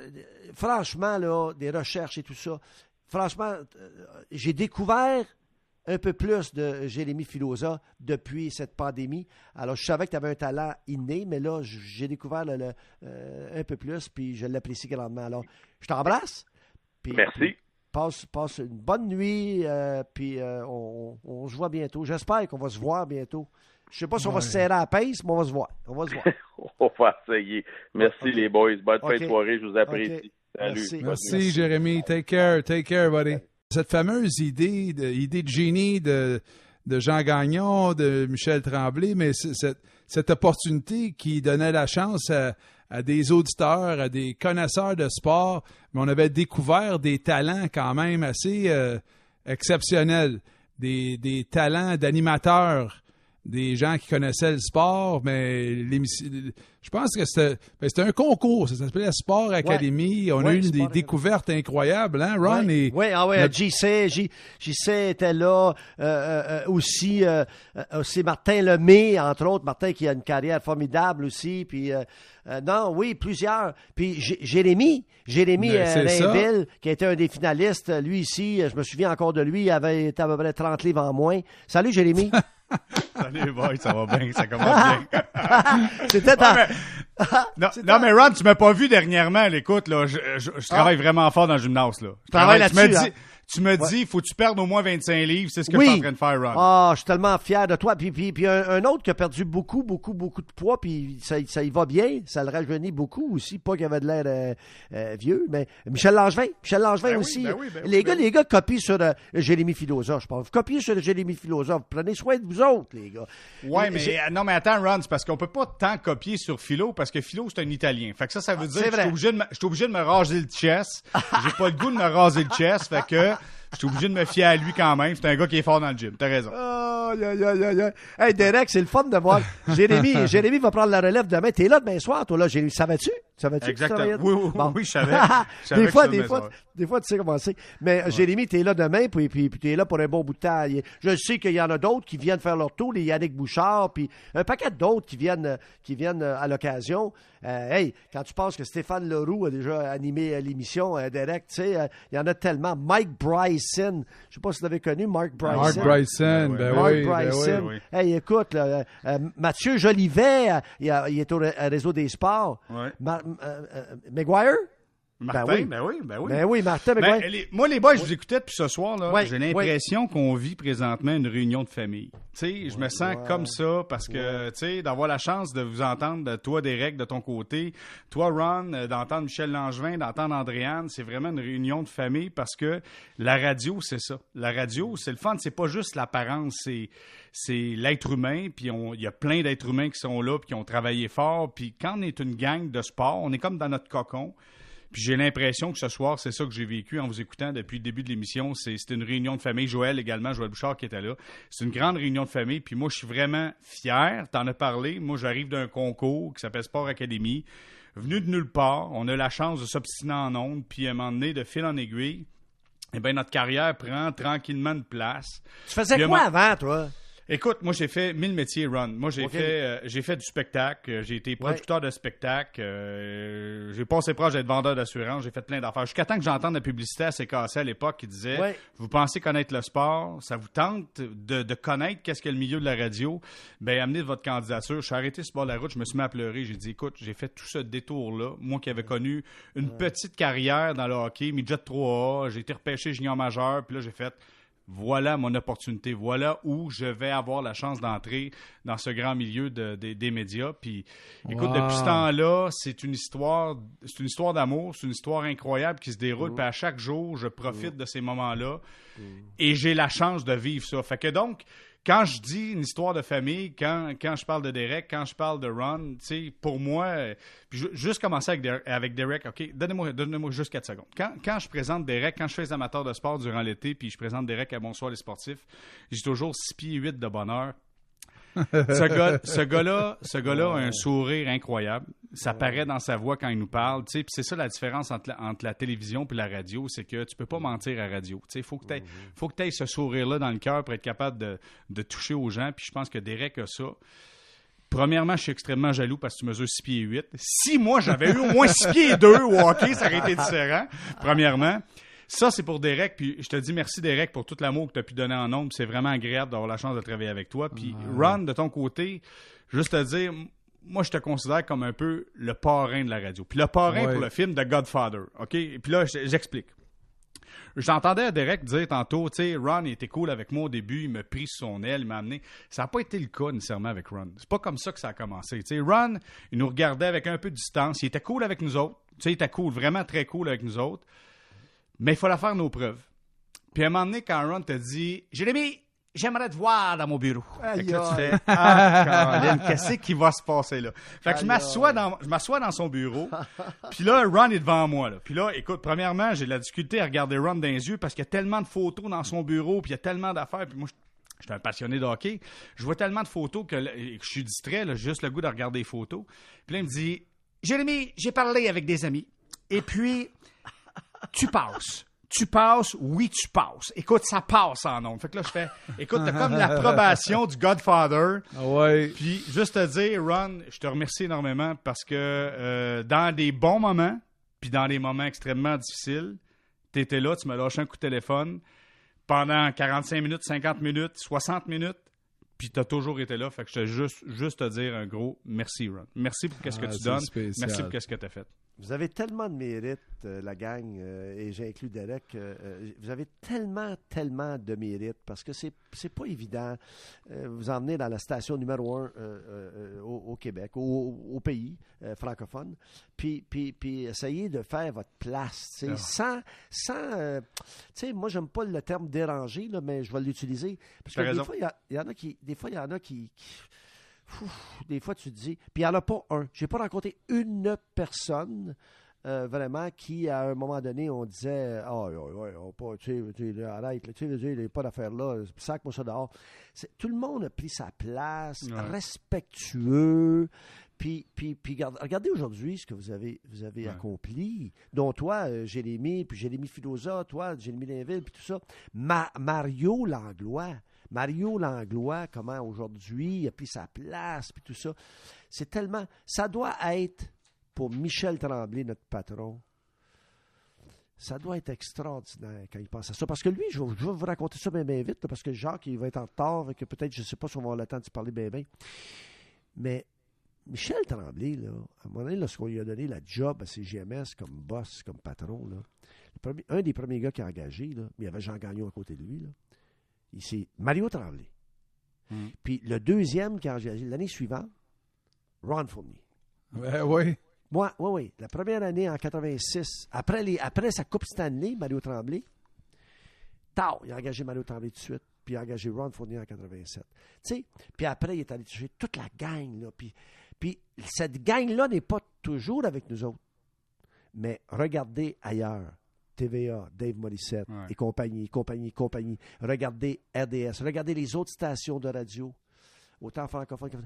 franchement, là, des recherches et tout ça. Franchement, euh, j'ai découvert un peu plus de Jérémy Filosa depuis cette pandémie. Alors, je savais que tu avais un talent inné, mais là, j'ai découvert euh, un peu plus, puis je l'apprécie grandement. Alors, je t'embrasse. Merci. Passe, passe une bonne nuit, euh, puis euh, on, on se voit bientôt. J'espère qu'on va se voir bientôt. Je sais pas si on va se serrer à la pince, mais on va se voir. On va se voir. On va essayer. Merci les boys. Bonne fin de soirée. Je vous apprécie. Salut. Merci. Merci. Jérémy. Take care. Take care, buddy. Cette fameuse idée de, idée de génie de, de Jean Gagnon, de Michel Tremblay, mais cette, cette opportunité qui donnait la chance à, à des auditeurs, à des connaisseurs de sport, mais on avait découvert des talents quand même assez euh, exceptionnels, des, des talents d'animateurs, des gens qui connaissaient le sport, mais je pense que c'était ben, c'était un concours, ça s'appelait Sport Academy. On a eu des découvertes incroyables, hein, Ron? Oui, Et, ouais, ah ouais, notre- JC, J- JC était là, euh, euh, euh, aussi, euh, aussi Martin Lemay, entre autres, Martin qui a une carrière formidable aussi, puis non, oui, plusieurs, puis J- Jérémy, Jérémy Ben. Rainville, qui était un des finalistes, lui ici, je me souviens encore de lui, il avait été à peu près 30 livres en moins. Salut Jérémy. Salut, boy, ça va bien, ça commence bien. C'était ta... Ouais, Non, non, mais Ron, tu m'as pas vu dernièrement, là, écoute, là, je, je- je travaille vraiment fort dans le gymnase, là. Je Travaille tu me là-dessus, dis, hein? Tu me dis, faut que tu perdes au moins 25 livres, c'est ce que Oui. je suis en train de faire, Ron. Ah, je suis tellement fier de toi. Puis, puis, puis un, un autre qui a perdu beaucoup, beaucoup, beaucoup de poids, puis ça, ça y va bien. Ça le rajeunit beaucoup aussi. Pas qu'il avait de l'air euh, euh, vieux, mais Michel Langevin. Michel Langevin Ben oui, aussi. ben oui, ben les, gars, les gars copient sur euh, Jérémy Philosophe, je pense. Vous copiez sur Jérémy Philosophe. Prenez soin de vous autres, les gars. Ouais, Et mais non, mais attends, Ron, c'est parce qu'on peut pas tant copier sur Philo parce que Philo c'est un Italien. Fait que ça, ça veut dire Ah, c'est que je suis obligé obligé de me raser le chest. J'ai pas le goût de me raser le chest, fait que je suis obligé de me fier à lui quand même. C'est un gars qui est fort dans le gym. T'as raison. Oh. Hey, Derek, c'est le fun de voir. Jérémy, Jérémy va prendre la relève demain. T'es là demain soir, toi, là, Jérémy. Savais-tu? Savais-tu? que tu Exactement. Oui, oui, Bon. oui, je savais. Je savais des fois, des fois, des fois, tu sais comment c'est. Mais Jérémy, t'es là demain, puis, puis, puis t'es là pour un bon bout de temps. Je sais qu'il y en a d'autres qui viennent faire leur tour, les Yannick Bouchard, puis un paquet d'autres qui viennent, qui viennent euh, à l'occasion. Euh, hey, quand tu penses que Stéphane Leroux a déjà animé euh, l'émission, euh, Derek, tu sais, euh, il y en a tellement. Mike Bryson, je sais pas si vous l'avez connu, Mark Bryson. Mark Bryson, Ben ben, Mark oui, ben Bryson. oui. oui. Hey, écoute, là, Mathieu Jolivet, il, est au ré- réseau des sports. Ouais. Ma- Maguire? Martin, oui. ben oui, ben oui. Ben oui, Martin Ben, les- moi, les boys, je vous écoutais depuis ce soir, là. Ouais, J'ai l'impression qu'on vit présentement une réunion de famille. Tu sais, je me sens comme ça parce que, tu sais, d'avoir la chance de vous entendre, toi, Derek, de ton côté, toi, Ron, euh, d'entendre Michel Langevin, d'entendre Andréane, c'est vraiment une réunion de famille parce que la radio, c'est ça. La radio, c'est le fun. C'est pas juste l'apparence, c'est, c'est l'être humain. Puis il y a plein d'êtres humains qui sont là puis qui ont travaillé fort. Puis quand on est une gang de sport, on est comme dans notre cocon. Puis j'ai l'impression que ce soir, c'est ça que j'ai vécu en vous écoutant depuis le début de l'émission. C'est- C'était une réunion de famille. Joël également, Joël Bouchard qui était là. C'est une grande réunion de famille. Puis moi, je suis vraiment fier. T'en as parlé. Moi, j'arrive d'un concours qui s'appelle Sport Academy. Venu de nulle part. On a la chance de s'obstiner en ondes. Puis à un moment donné, de fil en aiguille, eh bien, notre carrière prend tranquillement une place. Tu faisais Puis, quoi avant, toi? Écoute, moi j'ai fait mille métiers run. Moi j'ai fait euh, j'ai fait du spectacle, euh, j'ai été producteur de spectacle, euh, j'ai passé proche d'être vendeur d'assurance, j'ai fait plein d'affaires. Jusqu'à temps que j'entende la publicité à CKC à l'époque qui disait Ouais. Vous pensez connaître le sport, ça vous tente de, de connaître qu'est-ce que le milieu de la radio, ben amenez votre candidature. Je suis arrêté sur bord de la route, je me suis mis à pleurer, j'ai dit écoute, j'ai fait tout ce détour-là, moi qui avais connu une petite carrière dans le hockey, midget 3A, j'ai été repêché junior majeur, puis là j'ai fait voilà mon opportunité, voilà où je vais avoir la chance d'entrer dans ce grand milieu de- de- des médias. Puis, écoute, Wow. depuis ce temps-là, c'est une histoire, c'est une histoire d'amour, c'est une histoire incroyable qui se déroule. Puis à chaque jour, je profite de ces moments-là et j'ai la chance de vivre ça. Fait que donc, quand je dis une histoire de famille, quand, quand je parle de Derek, quand je parle de Ron, pour moi, juste commencer avec Derek, avec Derek OK, donnez-moi donnez juste 4 secondes. Quand, quand je présente Derek, quand je fais les amateurs de sport durant l'été, puis je présente Derek à Bonsoir les sportifs, j'ai toujours 6 pieds 8 de bonheur. Ce gars, ce gars-là, ce a un sourire incroyable. Ça paraît dans sa voix quand il nous parle. Puis c'est ça la différence entre la, entre la télévision et la radio, c'est que tu peux pas mentir à la radio. Il faut que tu faut que aies ce sourire-là dans le cœur pour être capable de, de toucher aux gens. Puis je pense que Derek a ça. Premièrement, je suis extrêmement jaloux parce que tu mesures 6 pieds 8. Si moi, j'avais eu au moins 6 pieds 2 au hockey, ça aurait été différent. Premièrement. Ça, c'est pour Derek. Puis je te dis merci, Derek, pour tout l'amour que tu as pu donner en nombre. C'est vraiment agréable d'avoir la chance de travailler avec toi. Puis Ron, de ton côté, juste te dire, moi, je te considère comme un peu le parrain de la radio. Puis le parrain Ouais. pour le film de Godfather. OK? Puis là, je- j'explique. J'entendais Derek dire tantôt, tu sais, Ron il était cool avec moi au début, il m'a pris sous son aile, il m'a amené. Ça n'a pas été le cas nécessairement avec Ron. C'est pas comme ça que ça a commencé. Tu sais, Ron, il nous regardait avec un peu de distance, il était cool avec nous autres. Tu sais, il était cool, vraiment très cool avec nous autres. Mais il fallait faire nos preuves. Puis à un moment donné, quand Ron t'a dit, Jérémy, j'aimerais te voir dans mon bureau. Fait que là, tu fais, ah, Caroline, qu'est-ce qui va se passer là? Fait que je m'assois dans, je m'assois dans son bureau. Puis là, Ron est devant moi. Là. Puis là, écoute, premièrement, j'ai de la difficulté à regarder Ron dans les yeux parce qu'il y a tellement de photos dans son bureau, puis il y a tellement d'affaires. Puis moi, je je suis un passionné de hockey. Je vois tellement de photos que, je suis distrait, là, j'ai juste le goût de regarder les photos. Puis là, il me dit Jérémy, j'ai parlé avec des amis. Et puis, tu passes. Tu passes, oui, tu passes. Écoute, ça passe en ondes. Fait que là, je fais, écoute, t'as comme l'approbation du Godfather. Ah ouais. Puis, juste te dire, Ron, je te remercie énormément parce que euh, dans des bons moments, puis dans des moments extrêmement difficiles, tu étais là, tu m'as lâché un coup de téléphone pendant 45 minutes, 50 minutes, 60 minutes, puis tu as toujours été là. Fait que je te juste, juste te dire un gros merci, Ron. Merci pour qu'est-ce Ah, que tu c'est donnes. spécial. Merci pour qu'est-ce que tu as fait. Vous avez tellement de mérite, euh, la gang, euh, et j'ai inclus Derek. euh, vous avez tellement, tellement de mérite parce que c'est c'est pas évident. vous emmener dans la station numéro un au, au Québec, au, au pays francophone, puis, puis, puis essayer de faire votre place, Ah. sans, sans tu sais, moi j'aime pas le terme déranger, là, mais je vais l'utiliser parce que des fois il y, en a qui, des fois il y en a qui, qui- Ouf, des fois, tu te dis. Puis il n'y en a pas un. J'ai pas rencontré une personne euh, vraiment qui, à un moment donné, on disait Ah, ouais, ouais, on pas, tu sais, tu sais, arrête, tu sais, il n'y a pas d'affaire là, sac-moi ça dehors. C'est- Tout le monde a pris sa place, Ouais. respectueux. Puis, puis, puis regarde- regardez aujourd'hui ce que vous avez, vous avez Ouais. accompli, dont toi, euh, Jérémy, puis Jérémy Filosa, toi, Jérémy Linville, puis tout ça. Ma- Mario Langlois. Mario Langlois, comment aujourd'hui il a pris sa place, puis tout ça. C'est tellement. Ça doit être, pour Michel Tremblay, notre patron, ça doit être extraordinaire quand il pense à ça. Parce que lui, je vais, vous raconter ça bien, bien vite, parce que Jacques, il va être en retard, et que peut-être, je ne sais pas si on va avoir le temps de parler bien, bien. Mais Michel Tremblay, là, à un moment donné, lorsqu'on lui a donné la job à CGMS comme boss, comme patron, là, un des premiers gars qui a engagé, mais il y avait Jean Gagnon à côté de lui, là, c'est Mario Tremblay. Mm. Puis le deuxième qui a engagé l'année suivante, Ron Fournier. Ouais. Moi, oui, oui. La première année en 86, après, les, après sa Coupe Stanley, Mario Tremblay, tard, il a engagé Mario Tremblay tout de suite, puis il a engagé Ron Fournier en 87. Tu sais, puis après, il est allé chercher toute la gang, là. Puis, puis cette gang-là n'est pas toujours avec nous autres. Mais regardez ailleurs. TVA, Dave Morissette Ouais. et compagnie, compagnie, compagnie. Regardez RDS, regardez les autres stations de radio, autant francophones que...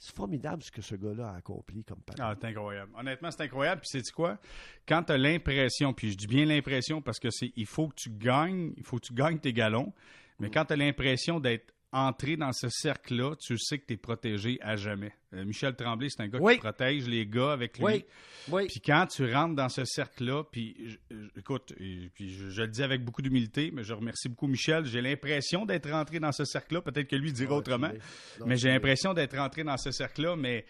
C'est formidable ce que ce gars-là a accompli comme patron. Ah, c'est incroyable. Honnêtement, c'est incroyable. Puis, c'est quoi? Quand tu as l'impression, puis je dis bien l'impression parce que c'est il faut que tu gagnes, il faut que tu gagnes tes galons. Mais quand tu as l'impression d'être entré dans ce cercle-là, tu sais que tu es protégé à jamais. Euh, Michel Tremblay, c'est un gars Oui. qui protège les gars avec lui. Oui, oui. Puis quand tu rentres dans ce cercle-là, puis écoute, et- puis je, je le dis avec beaucoup d'humilité, mais je remercie beaucoup Michel. J'ai l'impression d'être rentré dans ce cercle-là. Peut-être que lui dira autrement. Non, Mais j'ai l'impression d'être rentré dans ce cercle-là, mais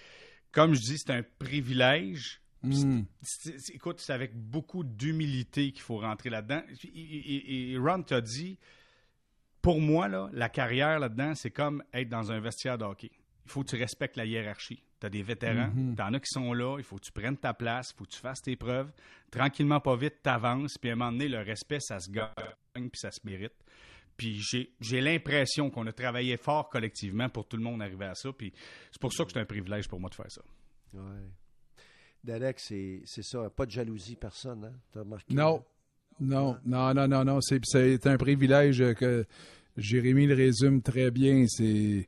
comme je dis, c'est un privilège. Mm. C'est- écoute, c'est avec beaucoup d'humilité qu'il faut rentrer là-dedans. Et, et- et Ron t'a dit, pour moi, là, la carrière là-dedans, c'est comme être dans un vestiaire de hockey. Il faut que tu respectes la hiérarchie. Tu as des vétérans, Mhm. tu en as qui sont là, il faut que tu prennes ta place, il faut que tu fasses tes preuves. Tranquillement, pas vite, tu avances, puis à un moment donné, le respect, ça se gagne, puis ça se mérite. Puis j'ai l'impression qu'on a travaillé fort collectivement pour tout le monde arriver à ça. Puis c'est pour ça que c'est un privilège pour moi de faire ça. Ouais. Derek, c'est ça. Pas de jalousie, personne, hein? Remarqué? Non. Non, non, non, non, non. C'est, c'est un privilège que Jérémy le résume très bien. C'est,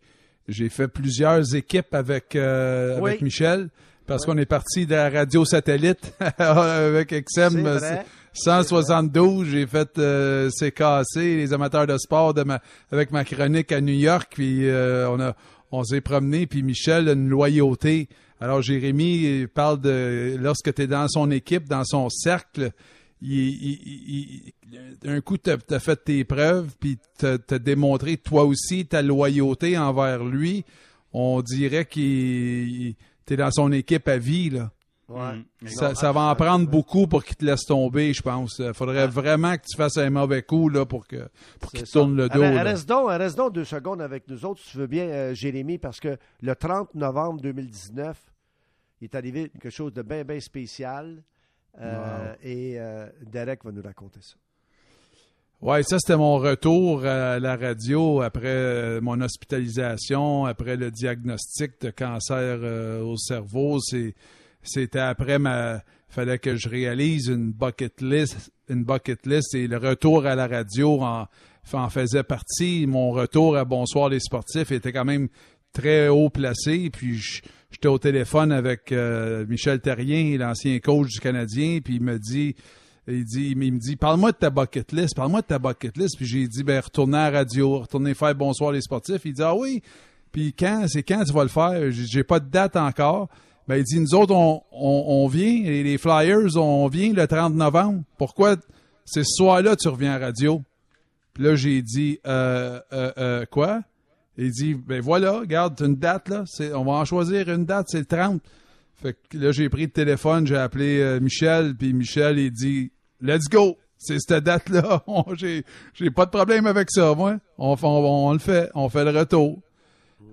j'ai fait plusieurs équipes avec, euh, Oui. avec Michel parce Oui. qu'on est parti de la radio satellite avec XM C'est vrai. 172. J'ai fait euh, CKC, les amateurs de sport, de ma- avec ma chronique à New York. Puis euh, on a, on s'est promené. Puis Michel a une loyauté. Alors Jérémy parle de lorsque tu es dans son équipe, dans son cercle. Il, il- il- il- d'un coup, tu as, fait tes preuves, puis tu as démontré toi aussi ta loyauté envers lui. On dirait qu'il tu es dans son équipe à vie. Là. Ouais. Mm. Ça, ça va en prendre beaucoup pour qu'il te laisse tomber, je pense. Il faudrait vraiment que tu fasses un mauvais coup là, pour que pour qu'il C'est te tourne le dos. Reste donc, reste donc deux secondes avec nous autres, si tu veux bien, euh, Jérémy, parce que le 30 novembre 2019, il est arrivé quelque chose de bien, bien spécial. Euh, Et euh, Derek va nous raconter ça. Ouais, ça c'était mon retour à la radio après euh, mon hospitalisation, après le diagnostic de cancer euh, au cerveau. C'était après ma, fallait que je réalise une bucket list, une bucket list et le retour à la radio en, en faisait partie. Mon retour à Bonsoir les sportifs était quand même très haut placé. Puis je- j'étais au téléphone avec euh, Michel Terrien, l'ancien coach du Canadien, puis il me dit. Il, dit, il me dit, parle-moi de ta bucket list, parle-moi de ta bucket list. Puis j'ai dit, ben, retourner à la radio, retourner faire bonsoir les sportifs. Il dit, ah oui. Puis quand, c'est quand tu vas le faire? J'ai pas de date encore. Ben, il dit, nous autres, on, on, on vient, les, les Flyers, on vient le 30 novembre. Pourquoi c'est ce soir-là tu reviens à la radio? Puis là, j'ai dit, euh, euh, euh, quoi? Il dit, ben voilà, regarde, une date, là. On va en choisir une date, c'est le 30. Fait que là, j'ai pris le téléphone, j'ai appelé euh, Michel, puis Michel, il dit Let's go! C'est cette date-là. J'ai, pas de problème avec ça, moi. On, on le fait. On fait le retour.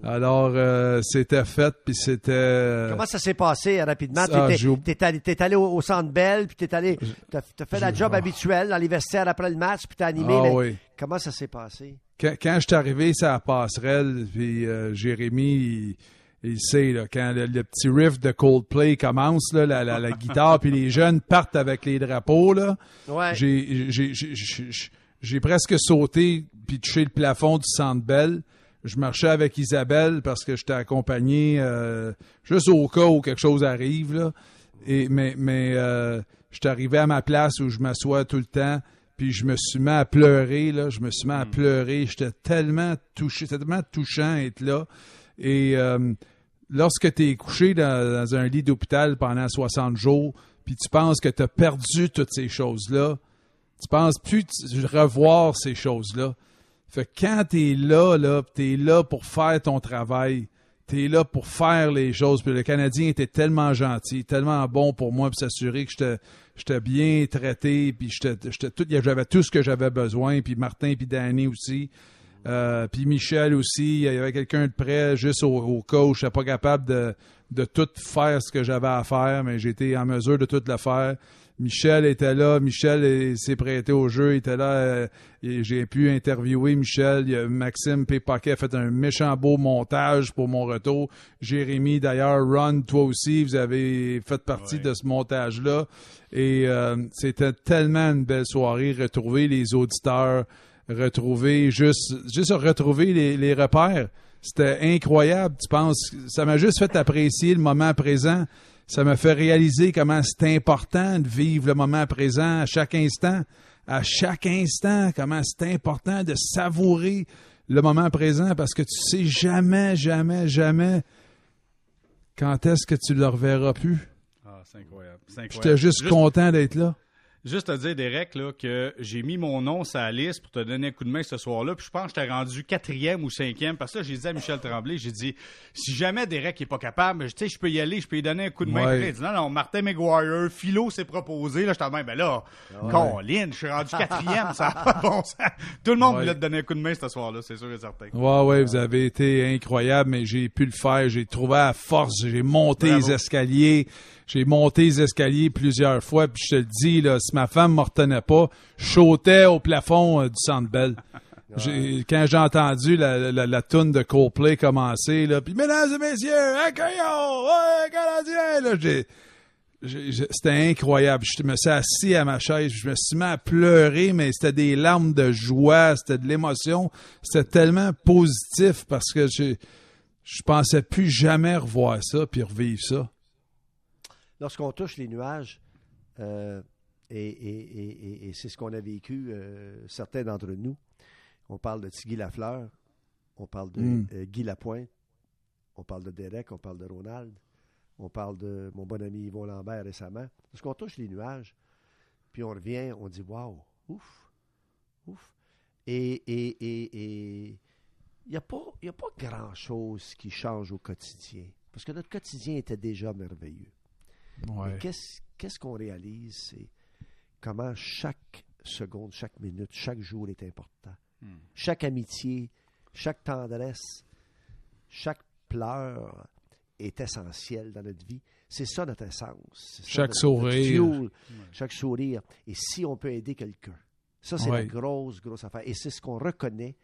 Alors, euh, c'était fait, puis c'était. euh, Comment ça s'est passé euh, rapidement? T'étais- j'ai- T'es allé, t'es allé au, au Centre Bell, puis t'es allé, t'as, t'as fait la job habituelle dans les vestiaires après le match, puis t'as animé. Ah oui. Comment ça s'est passé? quand, quand je suis arrivé sur la passerelle, puis euh, Jérémy, il, il sait, là, quand le, le petit riff de Coldplay commence, là, la, la, la guitare, puis les jeunes partent avec les drapeaux, là, Ouais. j'ai, j'ai, j'ai, j'ai- j'ai presque sauté puis touché le plafond du Centre Bell. Je marchais avec Isabelle parce que j'étais accompagné euh, juste au cas où quelque chose arrive. Là. Et, mais mais euh, j'étais arrivé à ma place où je m'assois tout le temps, puis je me suis mis à pleurer. Là. Je me suis mis à pleurer. J'étais tellement touché, c'était tellement touchant d'être là. Et euh, lorsque tu es couché dans, dans un lit d'hôpital pendant 60 jours, puis tu penses que tu as perdu toutes ces choses-là, tu penses plus revoir ces choses-là. Fait que quand t'es là, là, t'es là pour faire ton travail, t'es là pour faire les choses. Puis le Canadien était tellement gentil, tellement bon pour moi, pour s'assurer que j'étais, j'étais bien traité, puis j'étais, j'étais tout, j'avais tout ce que j'avais besoin, puis Martin, puis Danny aussi. Euh, puis Michel aussi, il y avait quelqu'un de près juste au, où je pas capable de, de tout faire ce que j'avais à faire, mais j'étais en mesure de tout le faire. Michel était là, Michel s'est prêté au jeu, il était là, euh, et j'ai pu interviewer Michel. Maxime P. Paquet a fait un méchant beau montage pour mon retour. Jérémy, d'ailleurs, Ron, toi aussi, vous avez fait partie Ouais. de ce montage-là. Et euh, c'était tellement une belle soirée, retrouver les auditeurs, retrouver juste, juste retrouver les, les repères. C'était incroyable, tu penses? Ça m'a juste fait apprécier le moment présent. Ça m'a fait réaliser comment c'est important de vivre le moment présent à chaque instant. À chaque instant, comment c'est important de savourer le moment présent parce que tu sais jamais, jamais, jamais quand est-ce que tu le reverras plus. Ah, c'est incroyable. c'est incroyable. J'étais juste content d'être là. Juste te dire, Derek, là, que j'ai mis mon nom sur la liste pour te donner un coup de main ce soir-là. Puis je pense que j'étais rendu quatrième ou cinquième. Parce que là, j'ai dit à Michel Tremblay, j'ai dit, si jamais Derek n'est pas capable, tu sais, je peux y aller, je peux lui donner un coup de main. Ouais. Puis il dit, non, non, Martin McGuire, Philo s'est proposé. Là, j'étais même, ben là, Colin, je suis rendu quatrième, ça n'a pas bon sens. Tout le monde Ouais. voulait te donner un coup de main ce soir-là, c'est sûr et certain. Ouais, ouais, vous avez été incroyable, mais j'ai pu le faire. J'ai trouvé à force, j'ai monté Bravo. les escaliers. J'ai monté les escaliers plusieurs fois, puis je te le dis, là, si ma femme me retenait pas, je sautais au plafond euh, du Centre Bell. J'ai- Quand j'ai entendu la, la, la toune de Coldplay commencer, là, puis mesdames et messieurs, accueillons, ouais, Canadien, là, j'ai, j'ai- j'ai- c'était incroyable. Je me suis assis à ma chaise, je me suis mis à pleurer, mais c'était des larmes de joie, c'était de l'émotion. C'était tellement positif parce que je, je pensais plus jamais revoir ça puis revivre ça. Lorsqu'on touche les nuages, euh, et, et- et- et- et c'est ce qu'on a vécu, euh, certains d'entre nous, on parle de Tigui Lafleur, on parle de Mm. euh, Guy Lapointe, on parle de Derek, on parle de Ronald, on parle de mon bon ami Yvon Lambert récemment. Lorsqu'on touche les nuages, puis on revient, on dit Waouh, ouf, ouf. Et il n'y a pas, y a pas grand-chose qui change au quotidien, parce que notre quotidien était déjà merveilleux. Ouais. Qu'est-ce qu'on réalise, c'est comment chaque seconde, chaque minute, chaque jour est important. Hmm. Chaque amitié, chaque tendresse, chaque pleur est essentiel dans notre vie. C'est ça notre essence. Chaque notre- sourire. notre fuel, chaque sourire. Et si on peut aider quelqu'un, ça c'est la Ouais. grosse, grosse affaire. Et c'est ce qu'on reconnaît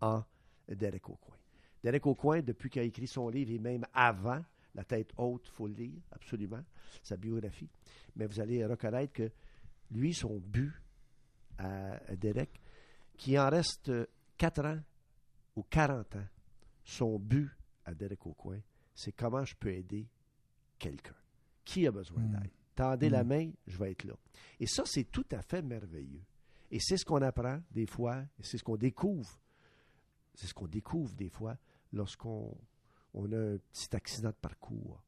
en Derek Aucoin. Derek Aucoin, depuis qu'il a écrit son livre et même avant, La tête haute, il faut le lire, absolument, sa biographie. Mais vous allez reconnaître que lui, son but à, Derek, qui en reste 4 ans ou 40 ans, son but à Derek Aucoin, c'est comment je peux aider quelqu'un. Qui a besoin Mm. d'aide? Tendez la main, je vais être là. Et ça, c'est tout à fait merveilleux. Et c'est ce qu'on apprend des fois, et c'est ce qu'on découvre. C'est ce qu'on découvre des fois lorsqu'on on a un petit accident de parcours.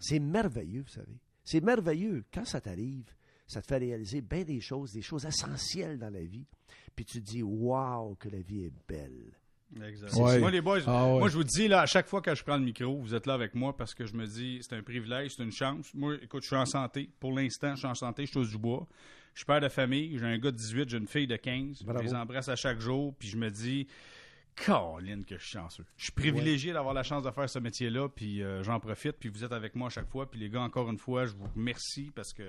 C'est merveilleux, vous savez. C'est merveilleux. Quand ça t'arrive, ça te fait réaliser bien des choses, des choses essentielles dans la vie. Puis tu te dis, waouh, que la vie est belle. Exact. Ouais. Moi, les boys, Ah ouais. moi, je vous dis, là, à chaque fois que je prends le micro, vous êtes là avec moi parce que je me dis, c'est un privilège, c'est une chance. Moi, écoute, je suis en santé. Pour l'instant, je suis en santé, je touche du bois. Je suis père de famille, j'ai un gars de 18, j'ai une fille de 15. Bravo. Je les embrasse à chaque jour, puis je me dis, Caroline, que je suis chanceux. Je suis privilégié d'avoir la chance de faire ce métier-là, puis euh, j'en profite, puis vous êtes avec moi à chaque fois. Puis les gars, encore une fois, je vous remercie parce que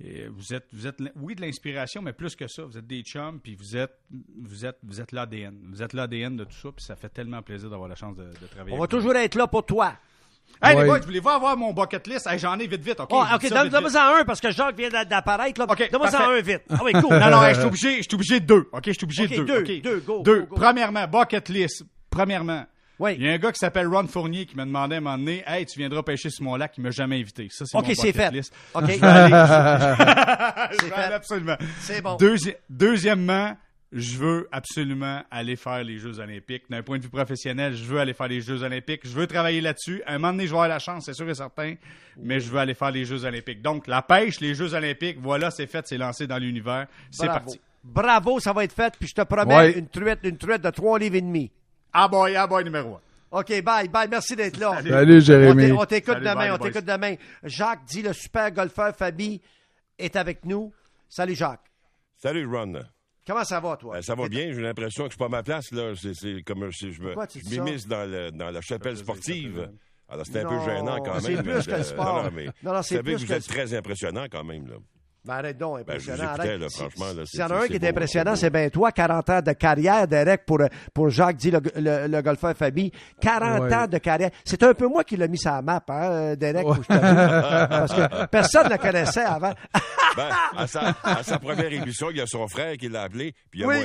et vous êtes, vous êtes, oui, de l'inspiration, mais plus que ça, vous êtes des chums, puis vous êtes, vous êtes, vous êtes l'ADN. Vous êtes l'ADN de tout ça, puis ça fait tellement plaisir d'avoir la chance de, de travailler. On va vous. toujours être là pour toi. Hey, Ouais. les boys, voulez-vous avoir mon bucket list? Hey, j'en ai vite, vite, OK? Oh, Je OK, donne-moi-en un parce que Jacques vient d'a- d'apparaître. là. OK, Donne-moi-en un vite. Ah oui, cool. Non, non, hey, je suis obligé, je suis obligé de deux. OK, je suis obligé de deux. deux, OK? deux, go, Deux. go, go. Premièrement, bucket list. Premièrement, Oui. il y a un gars qui s'appelle Ron Fournier qui m'a demandé à un moment donné, Hey, tu viendras pêcher sur mon lac, il m'a jamais invité. Ça, c'est OK, mon c'est bucket fait. list. OK. Je vais aller- Je vais fait. aller absolument. C'est bon. Deuxi- deuxièmement, je veux absolument aller faire les Jeux Olympiques. D'un point de vue professionnel, je veux aller faire les Jeux Olympiques. Je veux travailler là-dessus. À un moment donné, je vais avoir la chance, c'est sûr et certain, mais je veux aller faire les Jeux Olympiques. Donc, la pêche, les Jeux Olympiques, voilà, c'est fait, c'est lancé dans l'univers. C'est Bravo. parti. Bravo, ça va être fait. Puis je te promets Ouais. une truite, une truite de trois livres et demi. Ah boy, ah boy, numéro un. OK, bye, bye. Merci d'être là. Salut, Jérémy. On t'é- On t'écoute demain, bye, on t'écoute demain. Jacques dit le super golfeur Fabi est avec nous. Salut Jacques. Salut, Ron. Comment ça va, toi? Euh, ça va bien, j'ai l'impression que je suis pas à ma place, là. C'est, c'est comme si je me je m'immisce dans, le- dans la chapelle sportive. Alors, c'est un peu gênant quand même. c'est plus que le Euh, sport. Non, non, mais Non, non, vous c'est savez plus que vous êtes très impressionnant quand même, là. Ben, arrête donc, Ben, impressionnant. écoutais, arrête. là, Si- franchement, là, S'il c'est- y en a un qui est beau, impressionnant, c'est bien toi. 40 ans de carrière, Derek, pour, pour Jacques dit le, le, le golfeur Fabi. 40 Ouais. ans de carrière. C'est un peu moi qui l'ai mis sur la map, hein, Derek, je t'avoue. Parce que personne ne le connaissait avant. Ben, à, sa, à sa première émission, il y a son frère qui l'a appelé, puis il y a oui,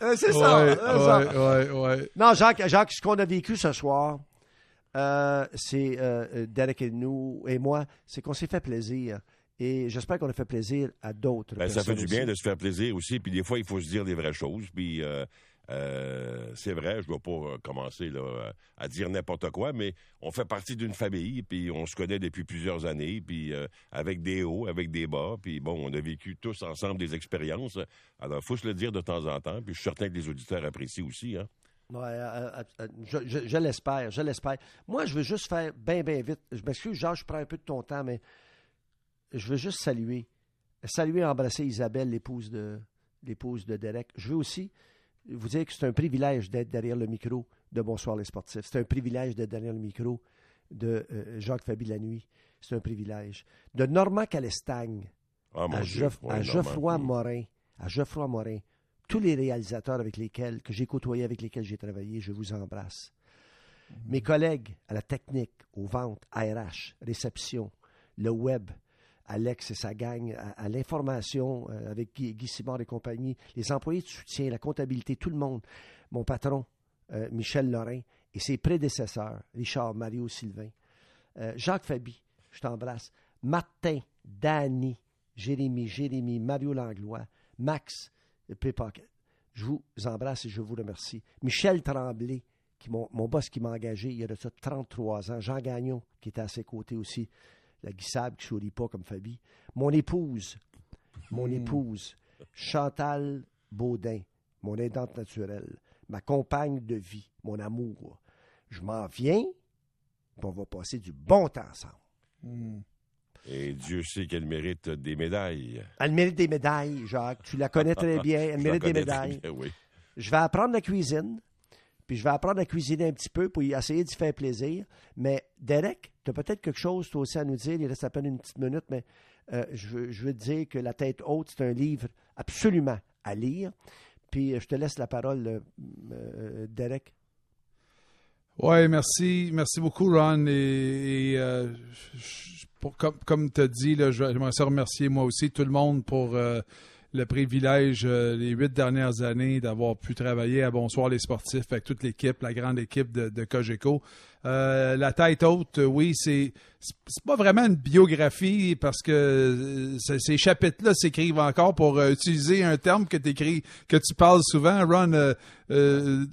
moi. euh, c'est ça. Ouais, c'est ça. ouais, ouais, ouais. Non, Jacques, Jacques, ce qu'on a vécu ce soir, euh, c'est euh, euh, Derek et nous et moi, c'est qu'on s'est fait plaisir. Et j'espère qu'on a fait plaisir à d'autres. Ben, ça fait du bien aussi. de se faire plaisir aussi, puis des fois, il faut se dire des vraies choses, puis euh, euh, c'est vrai, je ne vais pas euh, commencer là, à dire n'importe quoi, mais on fait partie d'une famille, puis on se connaît depuis plusieurs années, puis euh, avec des hauts, avec des bas, puis bon, on a vécu tous ensemble des expériences, alors il faut se le dire de temps en temps, puis je suis certain que les auditeurs apprécient aussi, hein. Ouais, je, je- je l'espère, je l'espère. Moi, je veux juste faire bien, bien vite. Je m'excuse, Georges, je prends un peu de ton temps, mais je veux juste saluer. Saluer et embrasser Isabelle, l'épouse de, l'épouse de Derek. Je veux aussi vous dire que c'est un privilège d'être derrière le micro de Bonsoir les sportifs. C'est un privilège d'être derrière le micro de euh, Jacques Fabi la nuit. C'est un privilège. De Normand Calestagne Ah, à. Geoff- à. Geoffroy Mm. Morin, à Geoffroy Morin, tous les réalisateurs avec lesquels, que j'ai côtoyés, avec lesquels j'ai travaillé, je vous embrasse. Mes collègues à la technique, aux ventes, RH, réception, le web, Alex et sa gang, à, l'information euh, avec Guy, Simard et compagnie, les employés de soutien, la comptabilité, tout le monde, mon patron, euh, Michel Lorrain, et ses prédécesseurs, Richard, Mario, Sylvain, euh, Jacques Fabi, je t'embrasse, Martin, Danny, Jérémy, Jérémy, Mario Langlois, Max, Pickpocket. Je vous embrasse et je vous remercie. Michel Tremblay, qui, mon, mon boss qui m'a engagé il y a de ça 33 ans. Jean Gagnon, qui était à ses côtés aussi. La Guissable, qui ne sourit pas comme Fabi. Mon épouse, mon épouse, Chantal Baudin, mon aidante naturelle, ma compagne de vie, mon amour. Je m'en viens, puis on va passer du bon temps ensemble. Et Dieu sait qu'elle mérite des médailles. Elle mérite des médailles, Jacques. Tu la connais très bien. Elle mérite des médailles. bien, oui. Je vais apprendre la cuisine, je vais apprendre à cuisiner un petit peu pour essayer d'y faire plaisir. Mais Derek, tu as peut-être quelque chose toi aussi à nous dire. Il reste à peine une petite minute, mais euh, je, veux, te dire que La tête haute, c'est un livre absolument à lire. Puis euh, je te laisse la parole, euh, Derek. Oui, merci. Merci beaucoup, Ron. Et, pour- comme, comme tu as dit, j'aimerais remercier moi aussi tout le monde pour le privilège euh, les huit dernières années d'avoir pu travailler à Bonsoir les sportifs avec toute l'équipe, la grande équipe de, de Cogeco. Euh, la tête haute, euh, oui, c'est pas vraiment une biographie parce que ces- chapitres-là s'écrivent encore pour euh, utiliser un terme que t'écris, que tu parles souvent, Ron. euh,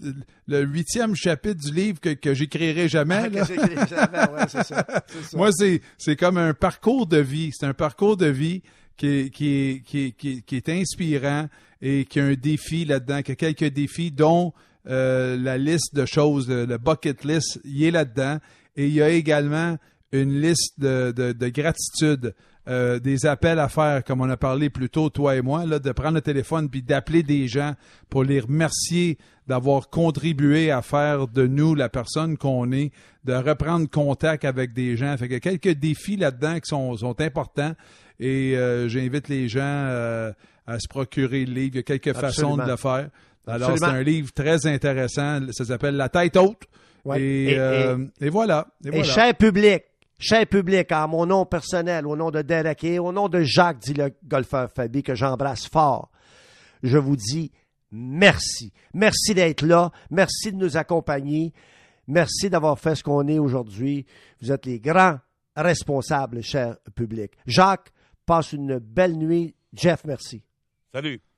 le huitième chapitre du livre que, que j'écrirai jamais. Ah, ouais, ça, ça. Moi, c'est comme un parcours de vie. C'est un parcours de vie qui qui qui qui est, inspirant et qui a un défi là-dedans, qui a quelques défis, dont euh, la liste de choses, le, le bucket list, il est là-dedans. Et il y a également une liste de, de, de gratitude, euh, des appels à faire, comme on a parlé plus tôt, toi et moi, là, de prendre le téléphone puis d'appeler des gens pour les remercier d'avoir contribué à faire de nous la personne qu'on est, de reprendre contact avec des gens. Fait que quelques défis là-dedans qui sont, sont importants et euh, j'invite les gens euh, à se procurer le livre. Il y a quelques façons de le faire. Alors, c'est un livre très intéressant. Ça s'appelle La tête haute. Ouais. Et, Et- euh, et voilà. Et Et voilà. cher public, cher public, en mon nom personnel, au nom de Derek et au nom de Jacques, dit le golfeur Fabi, que j'embrasse fort, je vous dis merci. Merci d'être là. Merci de nous accompagner. Merci d'avoir fait ce qu'on est aujourd'hui. Vous êtes les grands responsables, cher public. Jacques, passe une belle nuit. Jeff, merci. Salut.